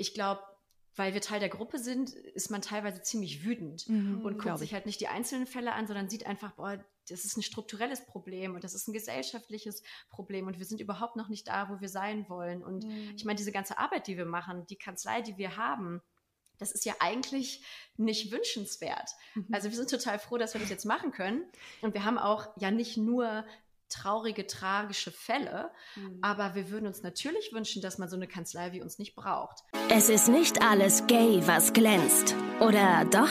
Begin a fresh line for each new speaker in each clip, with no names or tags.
ich glaube, weil wir Teil der Gruppe sind, ist man teilweise ziemlich wütend mhm, und guckt sich halt nicht die einzelnen Fälle an, sondern sieht einfach, boah, das ist ein strukturelles Problem und das ist ein gesellschaftliches Problem und wir sind überhaupt noch nicht da, wo wir sein wollen. Und mhm. ich meine, diese ganze Arbeit, die wir machen, die Kanzlei, die wir haben, das ist ja eigentlich nicht wünschenswert. Mhm. Also wir sind total froh, dass wir das jetzt machen können. Und wir haben auch ja nicht nur traurige, tragische Fälle. Mhm. Aber wir würden uns natürlich wünschen, dass man so eine Kanzlei wie uns nicht braucht.
Es ist nicht alles gay, was glänzt. Oder doch?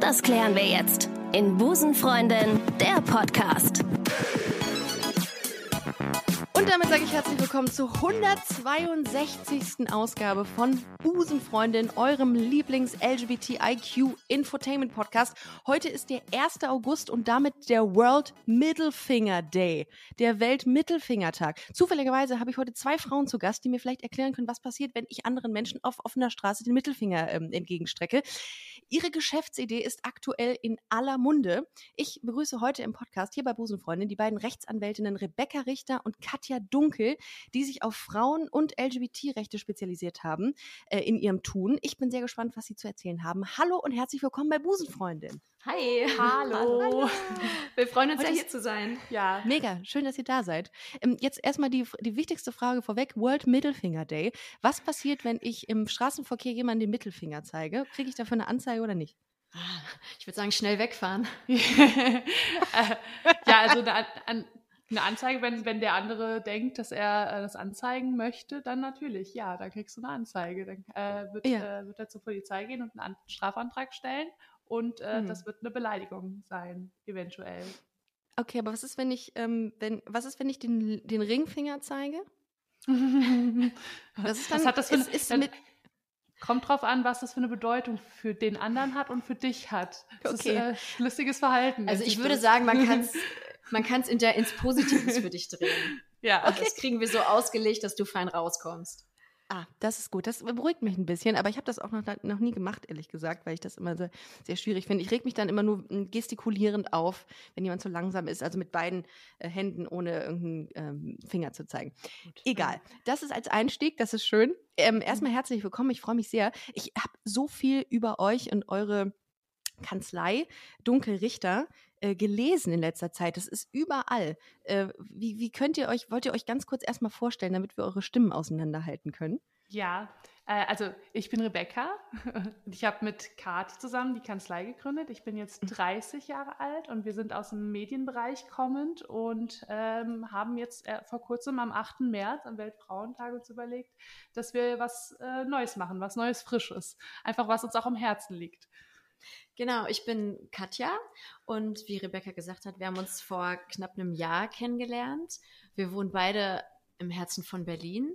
Das klären wir jetzt in Busenfreundin, der Podcast.
Und damit sage ich herzlich willkommen zur 162. Ausgabe von Busenfreundin, eurem Lieblings-LGBTIQ-Infotainment-Podcast. Heute ist der 1. August und damit der World Middlefinger Day, der Welt-Mittelfingertag. Zufälligerweise habe ich heute zwei Frauen zu Gast, die mir vielleicht erklären können, was passiert, wenn ich anderen Menschen auf offener Straße den Mittelfinger ähm, entgegenstrecke. Ihre Geschäftsidee ist aktuell in aller Munde. Ich begrüße heute im Podcast hier bei Busenfreundin die beiden Rechtsanwältinnen Rebecca Richter und Katja Katja Dunkel, die sich auf Frauen- und LGBT-Rechte spezialisiert haben äh, in ihrem Tun. Ich bin sehr gespannt, was sie zu erzählen haben. Hallo und herzlich willkommen bei Busenfreundin.
Hi.
Hallo. Hallo.
Wir freuen uns ja hier zu sein.
Ja. Mega. Schön, dass ihr da seid. Ähm, jetzt erstmal die, die wichtigste Frage vorweg. World Mittelfinger Day. Was passiert, wenn ich im Straßenverkehr jemanden den Mittelfinger zeige? Kriege ich dafür eine Anzeige oder nicht?
Ah, ich würde sagen, schnell wegfahren.
Äh, ja, also eine, eine Anzeige, wenn, wenn der andere denkt, dass er äh, das anzeigen möchte, dann natürlich, ja, dann kriegst du eine Anzeige. Dann äh, wird, ja. äh, wird er zur Polizei gehen und einen Strafantrag stellen und äh, mhm. das wird eine Beleidigung sein, eventuell.
Okay, aber was ist, wenn ich, ähm, wenn, was ist, wenn ich den, den Ringfinger zeige?
das ist dann, was hat das für ist, ist mit, Kommt drauf an, was das für eine Bedeutung für den anderen hat und für dich hat. Das okay. ist äh, lustiges Verhalten.
Also ich würde sagen, man kann es man kann es in der ins Positives für dich drehen. Ja. Okay. Das kriegen wir so ausgelegt, dass du fein rauskommst.
Ah, das ist gut. Das beruhigt mich ein bisschen, aber ich habe das auch noch, noch nie gemacht, ehrlich gesagt, weil ich das immer sehr, sehr schwierig finde. Ich reg mich dann immer nur hm, gestikulierend auf, wenn jemand zu langsam ist, also mit beiden äh, Händen, ohne irgendeinen ähm, Finger zu zeigen. Gut. Egal. Das ist als Einstieg, das ist schön. Ähm, erstmal herzlich willkommen, ich freue mich sehr. Ich habe so viel über euch und eure Kanzlei Dunkelrichter äh, gelesen in letzter Zeit. Das ist überall. Äh, wie, wie könnt ihr euch, wollt ihr euch ganz kurz erstmal vorstellen, damit wir eure Stimmen auseinanderhalten können?
Ja, äh, also ich bin Rebecca und ich habe mit Kati zusammen die Kanzlei gegründet. Ich bin jetzt 30 mhm. Jahre alt und wir sind aus dem Medienbereich kommend und ähm, haben jetzt äh, vor kurzem am 8. März, am Weltfrauentag, uns überlegt, dass wir was äh, Neues machen, was Neues, Frisches. Einfach was uns auch am Herzen liegt.
Genau, ich bin Katja und wie Rebecca gesagt hat, wir haben uns vor knapp einem Jahr kennengelernt. Wir wohnen beide im Herzen von Berlin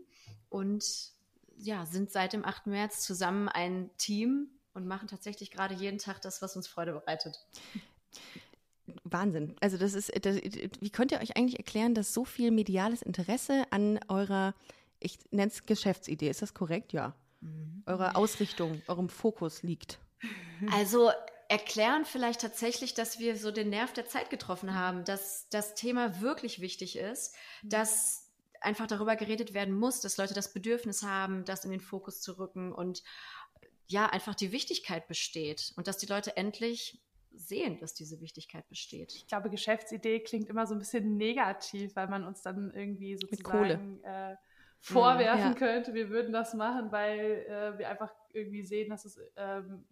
und ja, sind seit dem 8. März zusammen ein Team und machen tatsächlich gerade jeden Tag das, was uns Freude bereitet.
Wahnsinn. Also das ist, das, wie könnt ihr euch eigentlich erklären, dass so viel mediales Interesse an eurer, ich nenne es Geschäftsidee, ist das korrekt? Ja. Mhm. Eurer Ausrichtung, eurem Fokus liegt?
Also erklären vielleicht tatsächlich, dass wir so den Nerv der Zeit getroffen haben, dass das Thema wirklich wichtig ist, mhm. dass einfach darüber geredet werden muss, dass Leute das Bedürfnis haben, das in den Fokus zu rücken und ja, einfach die Wichtigkeit besteht und dass die Leute endlich sehen, dass diese Wichtigkeit besteht.
Ich glaube, Geschäftsidee klingt immer so ein bisschen negativ, weil man uns dann irgendwie sozusagen äh, vorwerfen ja. könnte, wir würden das machen, weil äh, wir einfach irgendwie sehen, dass es ähm,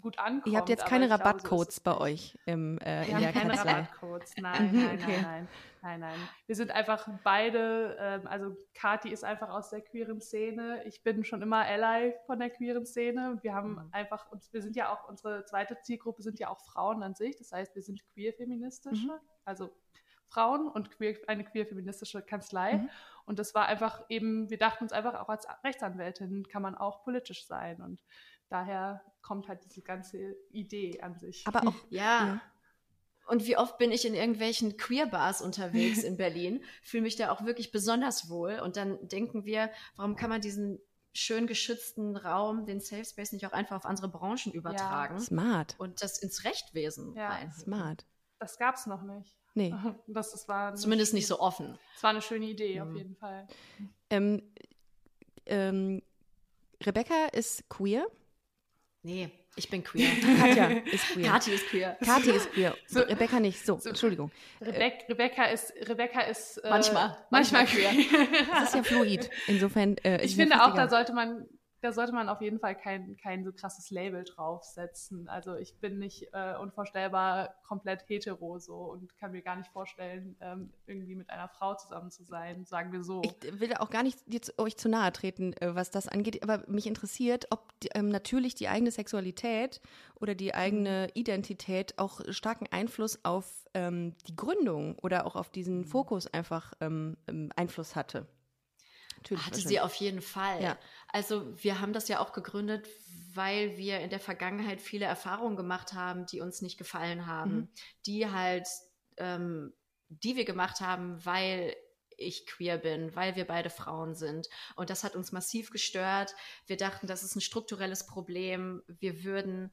gut ankommt.
Ihr habt jetzt keine Rabattcodes glaube, so bei euch im, äh,
wir in der keine Kanzlei. Rabattcodes, nein, mhm, nein, okay. nein, nein, nein, nein. Wir sind einfach beide, ähm, also Kati ist einfach aus der queeren Szene, ich bin schon immer Ally von der queeren Szene. Wir haben mhm. einfach, und wir sind ja auch, unsere zweite Zielgruppe sind ja auch Frauen an sich, das heißt, wir sind queer-feministische, mhm. also Frauen und queer, eine queer-feministische Kanzlei. Mhm. Und das war einfach eben, wir dachten uns einfach, auch als Rechtsanwältin kann man auch politisch sein. Und daher kommt halt diese ganze Idee an sich.
Aber auch, ja. ja. Und wie oft bin ich in irgendwelchen Queer-Bars unterwegs in Berlin, fühle mich da auch wirklich besonders wohl. Und dann denken wir, warum kann man diesen schön geschützten Raum, den Safe Space, nicht auch einfach auf andere Branchen übertragen? Ja.
Smart.
Und das ins Rechtwesen ja. rein.
Smart.
Das gab es noch nicht.
Nee.
Das, das war Zumindest nicht so offen.
Es war eine schöne Idee, mhm. auf jeden Fall.
Ähm, ähm, Rebecca ist queer.
Nee, ich bin queer.
Katja ist queer.
Kathi ist queer.
Kathi ist queer. So, Rebecca nicht. So, so Entschuldigung.
Rebecca, Rebecca ist, Rebecca ist
äh, manchmal, manchmal queer.
das ist ja fluid. Insofern.
Äh, ich finde auch, da sollte man da sollte man auf jeden Fall kein, kein so krasses Label draufsetzen. Also ich bin nicht äh, unvorstellbar komplett hetero so und kann mir gar nicht vorstellen, ähm, irgendwie mit einer Frau zusammen zu sein, sagen wir so.
Ich will auch gar nicht jetzt euch zu nahe treten, äh, was das angeht, aber mich interessiert, ob ähm, natürlich die eigene Sexualität oder die eigene Identität auch starken Einfluss auf ähm, die Gründung oder auch auf diesen Fokus einfach ähm, ähm, Einfluss hatte.
Natürlich Hatte sie auf jeden Fall. Ja. Also wir haben das ja auch gegründet, weil wir in der Vergangenheit viele Erfahrungen gemacht haben, die uns nicht gefallen haben, mhm. die halt, ähm, die wir gemacht haben, weil ich queer bin, weil wir beide Frauen sind. Und das hat uns massiv gestört. Wir dachten, das ist ein strukturelles Problem. Wir würden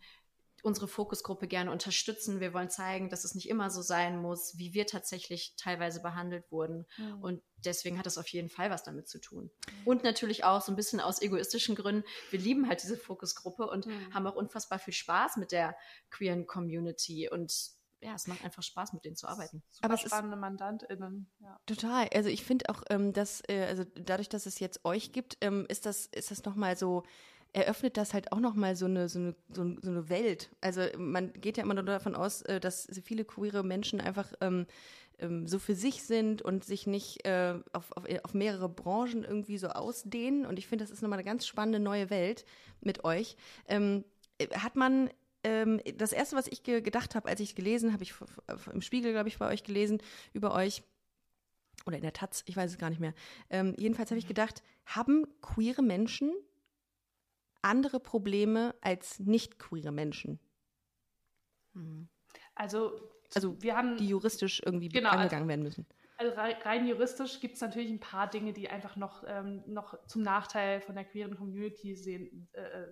unsere Fokusgruppe gerne unterstützen. Wir wollen zeigen, dass es nicht immer so sein muss, wie wir tatsächlich teilweise behandelt wurden. Mhm. Und deswegen hat es auf jeden Fall was damit zu tun. Und natürlich auch so ein bisschen aus egoistischen Gründen. Wir lieben halt diese Fokusgruppe und mhm. haben auch unfassbar viel Spaß mit der queeren Community und ja, es macht einfach Spaß, mit denen zu arbeiten.
Super Aber spannende MandantInnen. Ja.
Total. Also ich finde auch, ähm, dass, äh, also dadurch, dass es jetzt euch gibt, ähm, ist das, ist das nochmal so eröffnet das halt auch nochmal so eine, so, eine, so eine Welt. Also man geht ja immer nur davon aus, äh, dass viele queere Menschen einfach ähm, ähm, so für sich sind und sich nicht äh, auf, auf, auf, mehrere Branchen irgendwie so ausdehnen. Und ich finde, das ist nochmal eine ganz spannende neue Welt mit euch. Ähm, hat man ähm, das erste, was ich ge gedacht habe, als ich gelesen habe, ich im Spiegel, glaube ich, bei euch gelesen über euch oder in der Taz, ich weiß es gar nicht mehr. Ähm, jedenfalls habe ich gedacht, haben queere Menschen andere Probleme als nicht queere Menschen.
Hm. Also,
also wir haben die juristisch irgendwie genau, also angegangen also, werden müssen.
Also rein juristisch gibt es natürlich ein paar Dinge, die einfach noch, ähm, noch zum Nachteil von der queeren Community sehen, äh,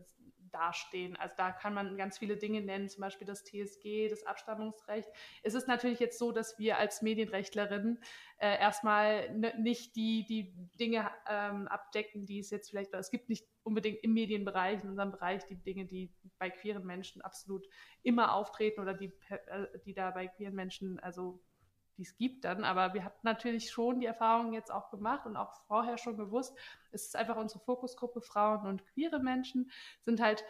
dastehen. Also da kann man ganz viele Dinge nennen, zum Beispiel das TSG, das Abstammungsrecht. Es ist natürlich jetzt so, dass wir als Medienrechtlerin äh, erstmal nicht die, die Dinge ähm, abdecken, die es jetzt vielleicht, es gibt nicht unbedingt im Medienbereich, in unserem Bereich, die Dinge, die bei queeren Menschen absolut immer auftreten oder die, äh, die da bei queeren Menschen, also die es gibt dann. Aber wir hatten natürlich schon die Erfahrung jetzt auch gemacht und auch vorher schon gewusst, es ist einfach unsere Fokusgruppe Frauen und queere Menschen sind halt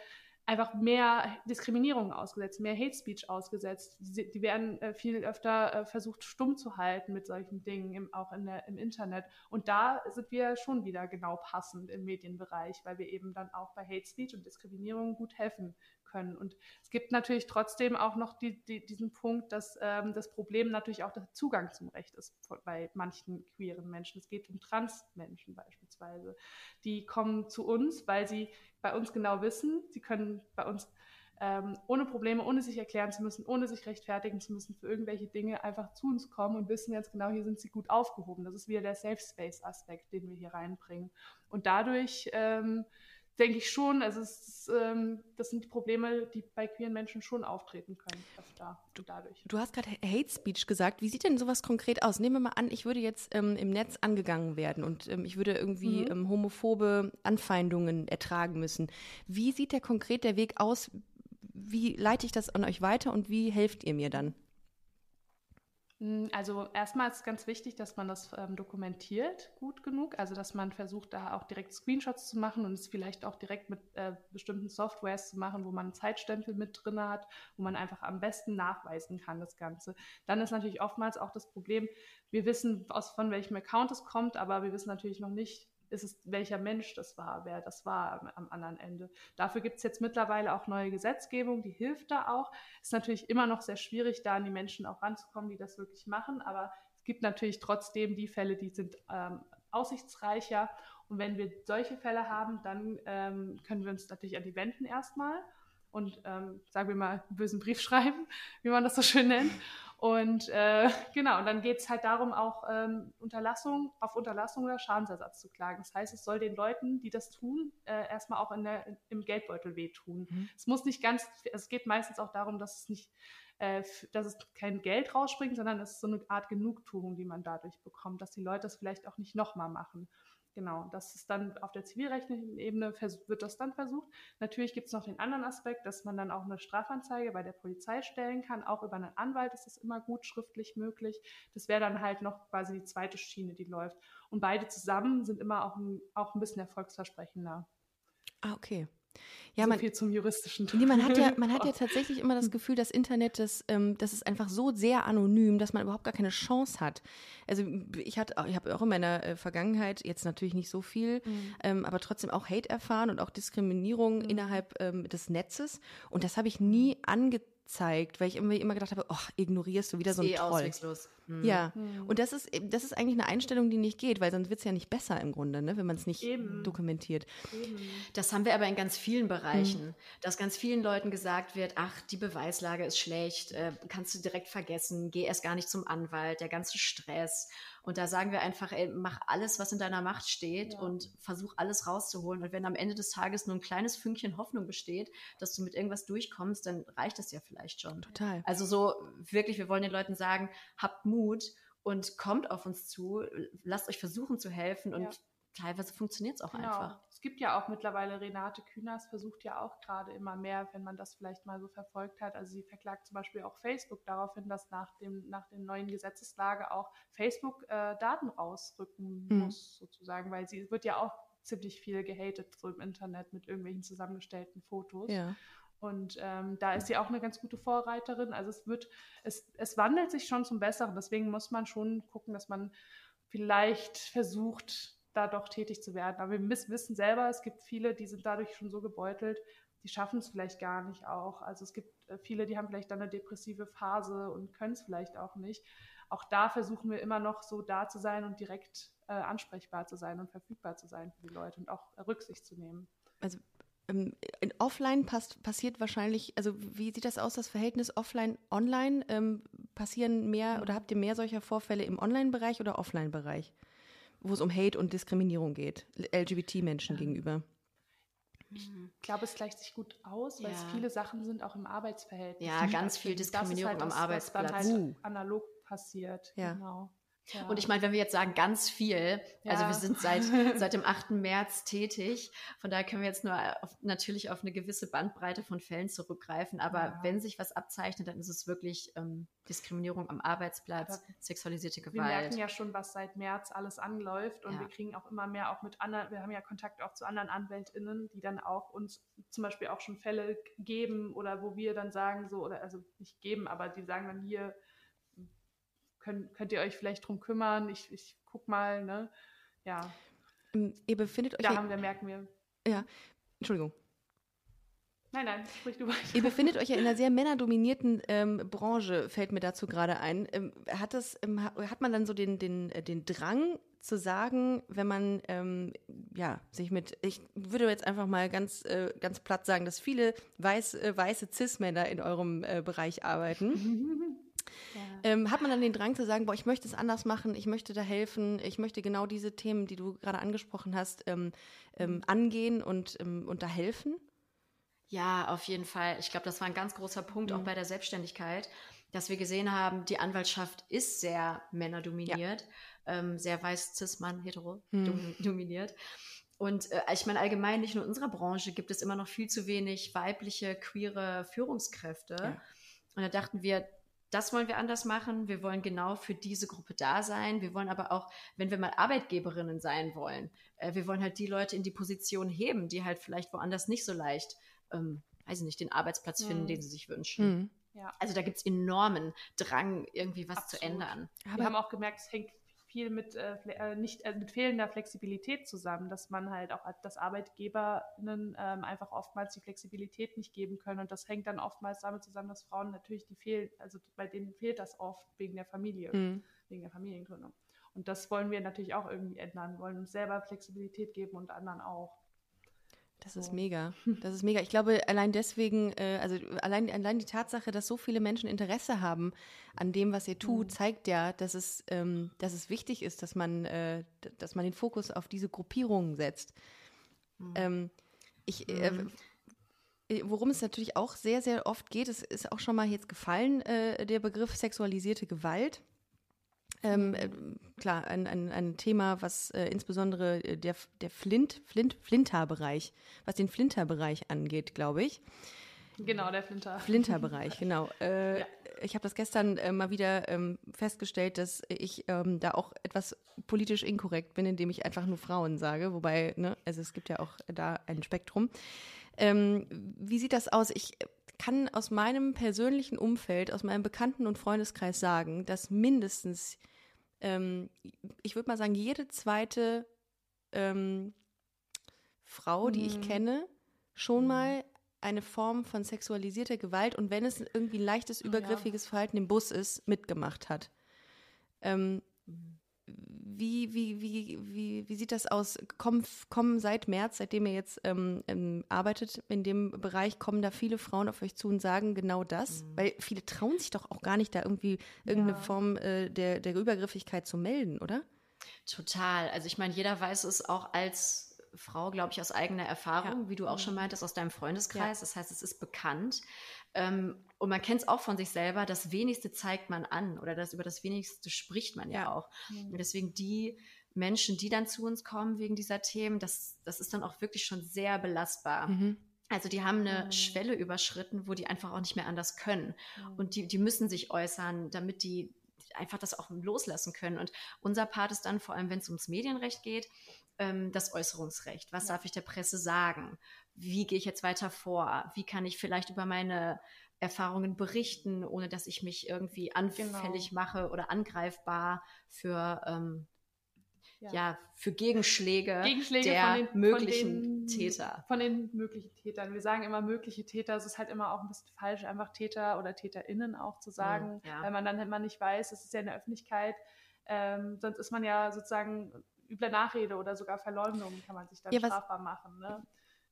einfach mehr Diskriminierung ausgesetzt, mehr Hate Speech ausgesetzt. Die, die werden äh, viel öfter äh, versucht, stumm zu halten mit solchen Dingen, im, auch in der, im Internet. Und da sind wir schon wieder genau passend im Medienbereich, weil wir eben dann auch bei Hate Speech und Diskriminierung gut helfen können. Und es gibt natürlich trotzdem auch noch die, die, diesen Punkt, dass ähm, das Problem natürlich auch der Zugang zum Recht ist bei manchen queeren Menschen. Es geht um Transmenschen beispielsweise. Die kommen zu uns, weil sie bei uns genau wissen, sie können bei uns ähm, ohne Probleme, ohne sich erklären zu müssen, ohne sich rechtfertigen zu müssen für irgendwelche Dinge einfach zu uns kommen und wissen jetzt genau, hier sind sie gut aufgehoben. Das ist wieder der Safe Space Aspekt, den wir hier reinbringen. Und dadurch ähm, denke ich schon, also ist, ähm, das sind die Probleme, die bei queeren Menschen schon auftreten können, öfter dadurch.
Du hast gerade Hate Speech gesagt. Wie sieht denn sowas konkret aus? Nehmen wir mal an, ich würde jetzt ähm, im Netz angegangen werden und ähm, ich würde irgendwie mhm. Ähm, homophobe Anfeindungen ertragen müssen. Wie sieht der konkret der Weg aus? Wie leite ich das an euch weiter und wie helft ihr mir dann?
Hm, also erstmal ist ganz wichtig, dass man das ähm, dokumentiert gut genug, also dass man versucht, da auch direkt Screenshots zu machen und es vielleicht auch direkt mit äh, bestimmten Softwares zu machen, wo man einen Zeitstempel mit drin hat, wo man einfach am besten nachweisen kann, das Ganze. Dann ist natürlich oftmals auch das Problem, wir wissen, aus von welchem Account es kommt, aber wir wissen natürlich noch nicht, ist es, welcher Mensch das war, wer das war am, am anderen Ende. Dafür gibt es jetzt mittlerweile auch neue Gesetzgebung, die hilft da auch. Ist natürlich immer noch sehr schwierig, da an die Menschen auch ranzukommen, die das wirklich machen, aber es gibt natürlich trotzdem die Fälle, die sind ähm, aussichtsreicher. Und wenn wir solche Fälle haben, dann ähm, können wir uns natürlich an die wenden erstmal und ähm, sagen wir mal einen bösen Brief schreiben, wie man das so schön nennt. Und äh, genau, und dann geht es halt darum, auch ähm, Unterlassung, auf Unterlassung oder Schadensersatz zu klagen. Das heißt, es soll den Leuten, die das tun, äh, erstmal auch in der, im Geldbeutel wehtun. Mhm. Es muss nicht ganz, es geht meistens auch darum, dass es nicht, äh, dass es kein Geld rausspringt, sondern es ist so eine Art Genugtuung, die man dadurch bekommt, dass die Leute das vielleicht auch nicht nochmal machen. Genau, das ist dann auf der zivilrechtlichen Ebene wird das dann versucht. Natürlich gibt es noch den anderen Aspekt, dass man dann auch eine Strafanzeige bei der Polizei stellen kann. Auch über einen Anwalt ist das immer gut schriftlich möglich. Das wäre dann halt noch quasi die zweite Schiene, die läuft. Und beide zusammen sind immer auch ein, auch ein bisschen erfolgsversprechender.
Ah, okay.
Ja, so man, viel zum juristischen.
Nee, man hat ja, man hat ja tatsächlich immer das Gefühl, das Internet, das, ähm, das ist einfach so sehr anonym, dass man überhaupt gar keine Chance hat. Also ich hatte, ich habe auch in meiner äh, Vergangenheit jetzt natürlich nicht so viel, mhm. ähm, aber trotzdem auch Hate erfahren und auch Diskriminierung mhm. innerhalb ähm, des Netzes. Und das habe ich nie angezogen zeigt, weil ich immer, immer gedacht habe, ach, ignorierst du wieder so ein eh Troll. Auswegslos. Hm. Ja, hm. und das ist, das ist eigentlich eine Einstellung, die nicht geht, weil sonst wird es ja nicht besser im Grunde, ne, wenn man es nicht Eben. dokumentiert. Eben.
Das haben wir aber in ganz vielen Bereichen, hm. dass ganz vielen Leuten gesagt wird, ach, die Beweislage ist schlecht, äh, kannst du direkt vergessen, geh erst gar nicht zum Anwalt, der ganze Stress. Und da sagen wir einfach, ey, mach alles, was in deiner Macht steht ja. und versuch alles rauszuholen. Und wenn am Ende des Tages nur ein kleines Fünkchen Hoffnung besteht, dass du mit irgendwas durchkommst, dann reicht das ja vielleicht schon.
Total.
Also so wirklich, wir wollen den Leuten sagen, habt Mut und kommt auf uns zu, lasst euch versuchen zu helfen und ja teilweise funktioniert es auch genau. einfach.
Es gibt ja auch mittlerweile, Renate Künast versucht ja auch gerade immer mehr, wenn man das vielleicht mal so verfolgt hat. Also sie verklagt zum Beispiel auch Facebook darauf hin, dass nach dem, nach der neuen Gesetzeslage auch Facebook äh, Daten rausrücken mhm. muss, sozusagen, weil sie wird ja auch ziemlich viel gehatet so im Internet mit irgendwelchen zusammengestellten Fotos.
Ja.
Und ähm, da ist sie auch eine ganz gute Vorreiterin. Also es wird, es, es wandelt sich schon zum Besseren. Deswegen muss man schon gucken, dass man vielleicht versucht, da doch tätig zu werden. Aber wir wissen selber, es gibt viele, die sind dadurch schon so gebeutelt, die schaffen es vielleicht gar nicht auch. Also es gibt äh, viele, die haben vielleicht dann eine depressive Phase und können es vielleicht auch nicht. Auch da versuchen wir immer noch so da zu sein und direkt äh, ansprechbar zu sein und verfügbar zu sein für die Leute und auch Rücksicht zu nehmen.
Also ähm, offline passt, passiert wahrscheinlich, also wie sieht das aus, das Verhältnis offline-online? Ähm, passieren mehr oder habt ihr mehr solcher Vorfälle im Online-Bereich oder Offline-Bereich? Wo es um Hate und Diskriminierung geht, LGBT-Menschen ja. gegenüber.
Ich glaube, es gleicht sich gut aus, weil ja. es viele Sachen sind auch im Arbeitsverhältnis.
Ja, ganz viel Diskriminierung halt am das, Arbeitsplatz.
Was dann halt uh. analog passiert. Ja. Genau.
Ja. Und ich meine, wenn wir jetzt sagen, ganz viel, ja. also wir sind seit, seit dem 8. März tätig, von daher können wir jetzt nur auf, natürlich auf eine gewisse Bandbreite von Fällen zurückgreifen, aber ja. wenn sich was abzeichnet, dann ist es wirklich ähm, Diskriminierung am Arbeitsplatz, sexualisierte Gewalt. Wir
merken ja schon, was seit März alles anläuft und wir kriegen auch immer mehr auch mit anderen, wir haben ja Kontakt auch zu anderen AnwältInnen, die dann auch uns zum Beispiel auch schon Fälle geben oder wo wir dann sagen so, oder also nicht geben, aber die sagen dann hier, könnt, könnt ihr euch vielleicht drum kümmern? Ich, ich guck mal, ne? Ja.
Ähm, ihr befindet euch.
Da haben wir, merken wir.
Ja, Entschuldigung.
Nein, nein, sprich du weiter.
Ihr befindet euch ja in einer sehr männerdominierten ähm, Branche, fällt mir dazu gerade ein. Ähm, hat, das, ähm, hat man dann so den, den, äh, den Drang zu sagen, wenn man ähm, ja, sich mit, ich würde jetzt einfach mal ganz, äh, ganz platt sagen, dass viele weiß, äh, weiße Cis-Männer in eurem äh, Bereich arbeiten. Ähm, hat man dann den Drang zu sagen, boah, ich möchte es anders machen, ich möchte da helfen, ich möchte genau diese Themen, die du gerade angesprochen hast, ähm, ähm, angehen und, ähm, und da helfen?
Ja, auf jeden Fall. Ich glaube, das war ein ganz großer Punkt mhm. auch bei der Selbstständigkeit, dass wir gesehen haben, die Anwaltschaft ist sehr männerdominiert, ja. ähm, sehr weiß, cis Mann, hetero mhm. dominiert. Und äh, ich meine, allgemein nicht nur in unserer Branche gibt es immer noch viel zu wenig weibliche, queere Führungskräfte. Ja. Und da dachten wir, das wollen wir anders machen. Wir wollen genau für diese Gruppe da sein. Wir wollen aber auch, wenn wir mal Arbeitgeberinnen sein wollen, äh, wir wollen halt die Leute in die Position heben, die halt vielleicht woanders nicht so leicht, ähm, weiß ich nicht, den Arbeitsplatz finden, mhm. den sie sich wünschen. Mhm. Ja. Also da gibt es enormen Drang, irgendwie was Absolut. zu ändern.
Aber wir haben auch gemerkt, es hängt viel mit, äh, äh, nicht, äh, mit fehlender Flexibilität zusammen, dass man halt auch, dass ArbeitgeberInnen ähm, einfach oftmals die Flexibilität nicht geben können. Und das hängt dann oftmals damit zusammen, dass Frauen natürlich die fehlen, also bei denen fehlt das oft wegen der Familie, mhm. wegen der Familiengründung. Und das wollen wir natürlich auch irgendwie ändern, wollen uns selber Flexibilität geben und anderen auch.
Das ist mega. Das ist mega. Ich glaube, allein deswegen, äh, also allein, allein die Tatsache, dass so viele Menschen Interesse haben an dem, was ihr tut, mhm. zeigt ja, dass es, ähm, dass es wichtig ist, dass man, äh, dass man den Fokus auf diese Gruppierungen setzt. Mhm. Ähm, ich, äh, mhm. worum es natürlich auch sehr, sehr oft geht, es ist auch schon mal jetzt gefallen, der Begriff sexualisierte Gewalt. Ähm, äh, klar, ein, ein, ein Thema, was äh, insbesondere der, der Flint, Flint, Flinter-Bereich, was den Flinter-Bereich angeht, glaube ich.
Genau, der Flinter.
Flinter-Bereich, genau. Äh, ja. Ich habe das gestern äh, mal wieder ähm, festgestellt, dass ich ähm, da auch etwas politisch inkorrekt bin, indem ich einfach nur Frauen sage. Wobei, ne, also es gibt ja auch da ein Spektrum. Ähm, wie sieht das aus? Ich kann aus meinem persönlichen Umfeld, aus meinem Bekannten- und Freundeskreis sagen, dass mindestens, ähm, ich würde mal sagen, jede zweite ähm, Frau, die ich mhm. kenne, schon mhm. mal eine Form von sexualisierter Gewalt und wenn es irgendwie ein leichtes, übergriffiges Verhalten im Bus ist, mitgemacht hat. Ähm, wie, wie, wie, wie, wie sieht das aus? Kommen, kommen seit März, seitdem ihr jetzt ähm, ähm, arbeitet in dem Bereich, kommen da viele Frauen auf euch zu und sagen genau das? Mhm. Weil viele trauen sich doch auch gar nicht, da irgendwie irgendeine ja. Form äh, der, der Übergriffigkeit zu melden, oder?
Total. Also ich meine, jeder weiß es auch als Frau, glaube ich, aus eigener Erfahrung, ja. wie du auch schon mhm. meintest, aus deinem Freundeskreis. Ja. Das heißt, es ist bekannt. Ähm, und man kennt es auch von sich selber, das Wenigste zeigt man an oder das über das Wenigste spricht man ja, ja auch. Mhm. Und deswegen die Menschen, die dann zu uns kommen wegen dieser Themen, das, das ist dann auch wirklich schon sehr belastbar. Mhm. Also die haben eine mhm. Schwelle überschritten, wo die einfach auch nicht mehr anders können. Mhm. Und die, die müssen sich äußern, damit die einfach das auch loslassen können. Und unser Part ist dann, vor allem wenn es ums Medienrecht geht, ähm, das Äußerungsrecht. Was ja. darf ich der Presse sagen? Wie gehe ich jetzt weiter vor? Wie kann ich vielleicht über meine Erfahrungen berichten, ohne dass ich mich irgendwie anfällig genau. mache oder angreifbar für ähm, ja. ja. für Gegenschläge,
Gegenschläge
der
von den,
möglichen
von
den, Täter.
Von den möglichen Tätern. Wir sagen immer mögliche Täter. Es ist halt immer auch ein bisschen falsch, einfach Täter oder TäterInnen auch zu sagen, ja. weil man dann immer nicht weiß, es ist ja in der Öffentlichkeit. Ähm, sonst ist man ja sozusagen üble Nachrede oder sogar Verleumdung kann man sich dann ja, strafbar machen. Ne?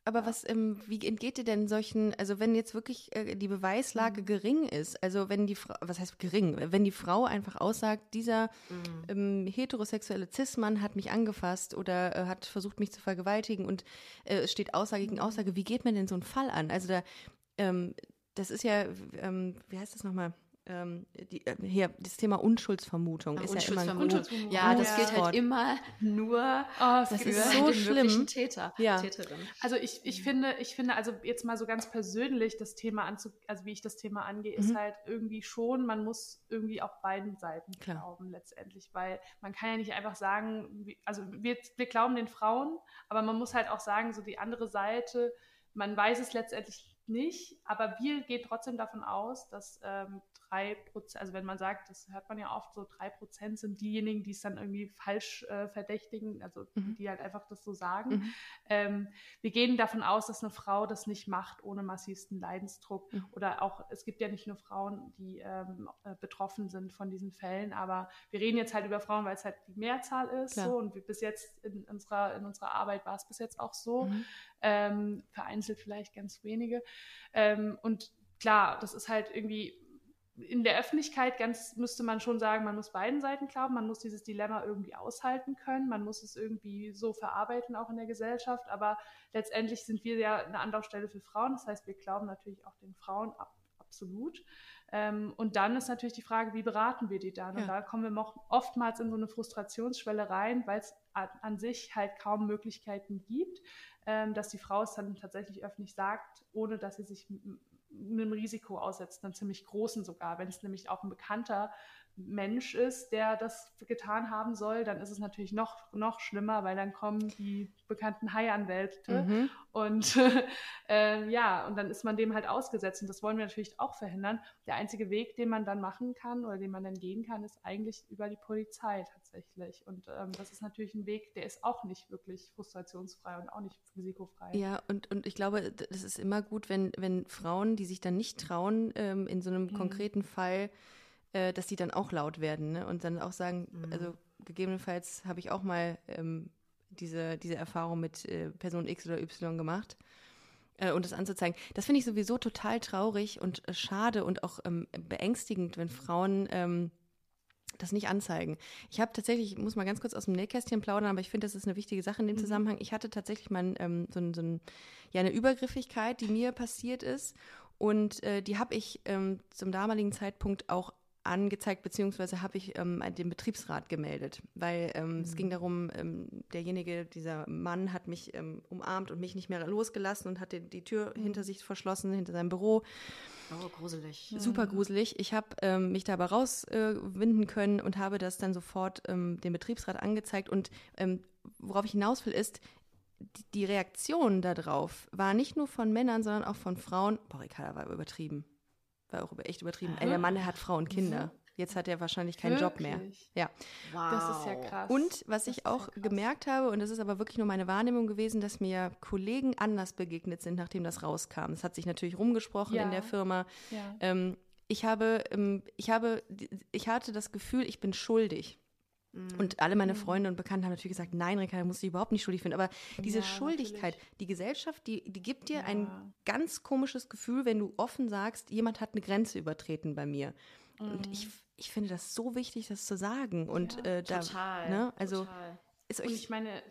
Aber was, ähm, wie entgeht dir denn solchen, also wenn jetzt wirklich äh, die Beweislage mhm. gering ist, also wenn die Frau, was heißt gering, wenn die Frau einfach aussagt, dieser mhm. ähm, heterosexuelle Cis-Mann hat mich angefasst oder äh, hat versucht, mich zu vergewaltigen und äh, es steht Aussage gegen mhm. Aussage, wie geht man denn so einen Fall an? Also da, ähm, das ist ja, ähm, wie heißt das nochmal? Ähm, die, äh, hier, das Thema Unschuldsvermutung Ach, ist ja immer ein
Unschuldsvermutung. Ja, das ja. gilt halt immer nur oh, das ist so den schlimm. Täter,
ja. Täterin. Also ich, ich finde, ich finde, also jetzt mal so ganz persönlich das Thema anzu, also wie ich das Thema angehe, mhm. ist halt irgendwie schon, man muss irgendwie auch beiden Seiten Klar. glauben letztendlich, weil man kann ja nicht einfach sagen, also wir, wir glauben den Frauen, aber man muss halt auch sagen, so die andere Seite, man weiß es letztendlich nicht, aber wir gehen trotzdem davon aus, dass ähm, drei Prozent, also wenn man sagt, das hört man ja oft, so drei Prozent sind diejenigen, die es dann irgendwie falsch äh, verdächtigen, also mhm. die halt einfach das so sagen. Mhm. Ähm, wir gehen davon aus, dass eine Frau das nicht macht ohne massivsten Leidensdruck. Mhm. Oder auch, es gibt ja nicht nur Frauen, die ähm, äh, betroffen sind von diesen Fällen, aber wir reden jetzt halt über Frauen, weil es halt die Mehrzahl ist. So, und bis jetzt in unserer, in unserer Arbeit war es bis jetzt auch so. Mhm. Ähm, vereinzelt vielleicht ganz wenige. Ähm, und klar, das ist halt irgendwie in der Öffentlichkeit ganz müsste man schon sagen, man muss beiden Seiten glauben, man muss dieses Dilemma irgendwie aushalten können, man muss es irgendwie so verarbeiten, auch in der Gesellschaft. Aber letztendlich sind wir ja eine Anlaufstelle für Frauen. Das heißt, wir glauben natürlich auch den Frauen ab, absolut. Ähm, und dann ist natürlich die Frage, wie beraten wir die dann? Ja. Und da kommen wir oftmals in so eine Frustrationsschwelle rein, weil es an, an, sich halt kaum Möglichkeiten gibt, dass die Frau es dann tatsächlich öffentlich sagt, ohne dass sie sich einem Risiko aussetzt, einem ziemlich großen sogar. Wenn es nämlich auch ein bekannter Mensch ist, der das getan haben soll, dann ist es natürlich noch, noch schlimmer, weil dann kommen die bekannten Haianwälte mhm. und äh, ja, und dann ist man dem halt ausgesetzt und das wollen wir natürlich auch verhindern. Der einzige Weg, den man dann machen kann oder den man dann gehen kann, ist eigentlich über die Polizei tatsächlich und ähm, das ist natürlich ein Weg, der ist auch nicht wirklich frustrationsfrei und auch nicht risikofrei.
Ja, und, und ich glaube, das ist immer gut, wenn, wenn Frauen, die sich dann nicht trauen, ähm, in so einem mhm. konkreten Fall äh, dass die dann auch laut werden ne? und dann auch sagen, mhm. also gegebenenfalls habe ich auch mal ähm, diese, diese Erfahrung mit äh, Person X oder Y gemacht äh, und das anzuzeigen. Das finde ich sowieso total traurig und äh, schade und auch ähm, beängstigend, wenn Frauen ähm, das nicht anzeigen. Ich habe tatsächlich, ich muss mal ganz kurz aus dem Nähkästchen plaudern, aber ich finde, das ist eine wichtige Sache in dem mhm. Zusammenhang. Ich hatte tatsächlich mal ähm, so, ein, so ein, ja, eine Übergriffigkeit, die mir passiert ist. Und äh, die habe ich ähm, zum damaligen Zeitpunkt auch angezeigt, beziehungsweise habe ich ähm, den Betriebsrat gemeldet, weil ähm, mhm. es ging darum, ähm, derjenige, dieser Mann hat mich ähm, umarmt und mich nicht mehr losgelassen und hat die, Tür mhm. hinter sich verschlossen, hinter seinem Büro.
Oh, gruselig.
Super gruselig. Ich habe ähm, mich dabei rauswinden äh, können und habe das dann sofort ähm, dem Betriebsrat angezeigt. Und worauf ich hinaus will, ist, die Reaktion darauf war nicht nur von Männern, sondern auch von Frauen. Boah, Ricarda war übertrieben. War auch echt übertrieben. Ey, der Mann, hat Frau und Kinder. Jetzt hat er wahrscheinlich keinen wirklich? Job mehr. Ja.
Wow. Das ist ja krass.
Und was das ich auch ja gemerkt habe, und das ist aber wirklich nur meine Wahrnehmung gewesen, dass mir Kollegen anders begegnet sind, nachdem das rauskam. Es hat sich natürlich rumgesprochen ja. in der Firma. Ja. Ähm, ich habe, ähm, ich habe, ich hatte das Gefühl, ich bin schuldig. Mhm. Und alle meine mhm. Freunde und Bekannten haben natürlich gesagt, nein, Ricarda, muss dich überhaupt nicht schuldig finden. Aber diese ja, Schuldigkeit, natürlich. die Gesellschaft, die, die gibt dir ja. ein ganz komisches Gefühl, wenn du offen sagst, jemand hat eine Grenze übertreten bei mir. Mhm. Und ich, ich finde das so wichtig, das zu sagen. Und ja, äh, da,
total,
ne, also
total. ist euch. Und ich meine,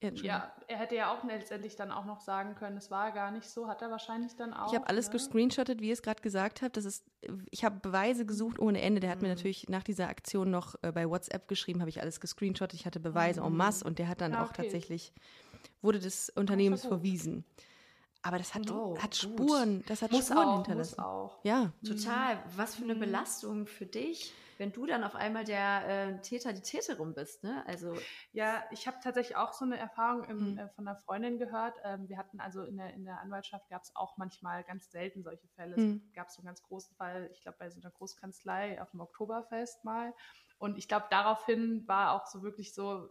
ja, er hätte ja auch letztendlich dann auch noch sagen können, es war gar nicht so, hat er wahrscheinlich dann auch.
Ich habe alles ne? gescreenshottet, wie ihr es gerade gesagt habt. Das ist, ich habe Beweise gesucht ohne Ende. Der hat mhm. mir natürlich nach dieser Aktion noch äh, bei WhatsApp geschrieben, habe ich alles gescreenshottet. Ich hatte Beweise mhm. en masse und der hat dann ja, auch okay. tatsächlich, wurde des Unternehmens verwiesen. Aber das hat, oh, hat Spuren, das hat muss Spuren auch, hinterlassen. Muss
auch.
Ja.
Total. Was für eine mhm. Belastung für dich wenn du dann auf einmal der äh, Täter, die Täterin bist, ne? Also
ja, ich habe tatsächlich auch so eine Erfahrung im, mhm. äh, von einer Freundin gehört. Ähm, wir hatten also in der, in der Anwaltschaft gab es auch manchmal ganz selten solche Fälle. Mhm. Es gab so einen ganz großen Fall, ich glaube bei so einer Großkanzlei auf dem Oktoberfest mal. Und ich glaube, daraufhin war auch so wirklich so,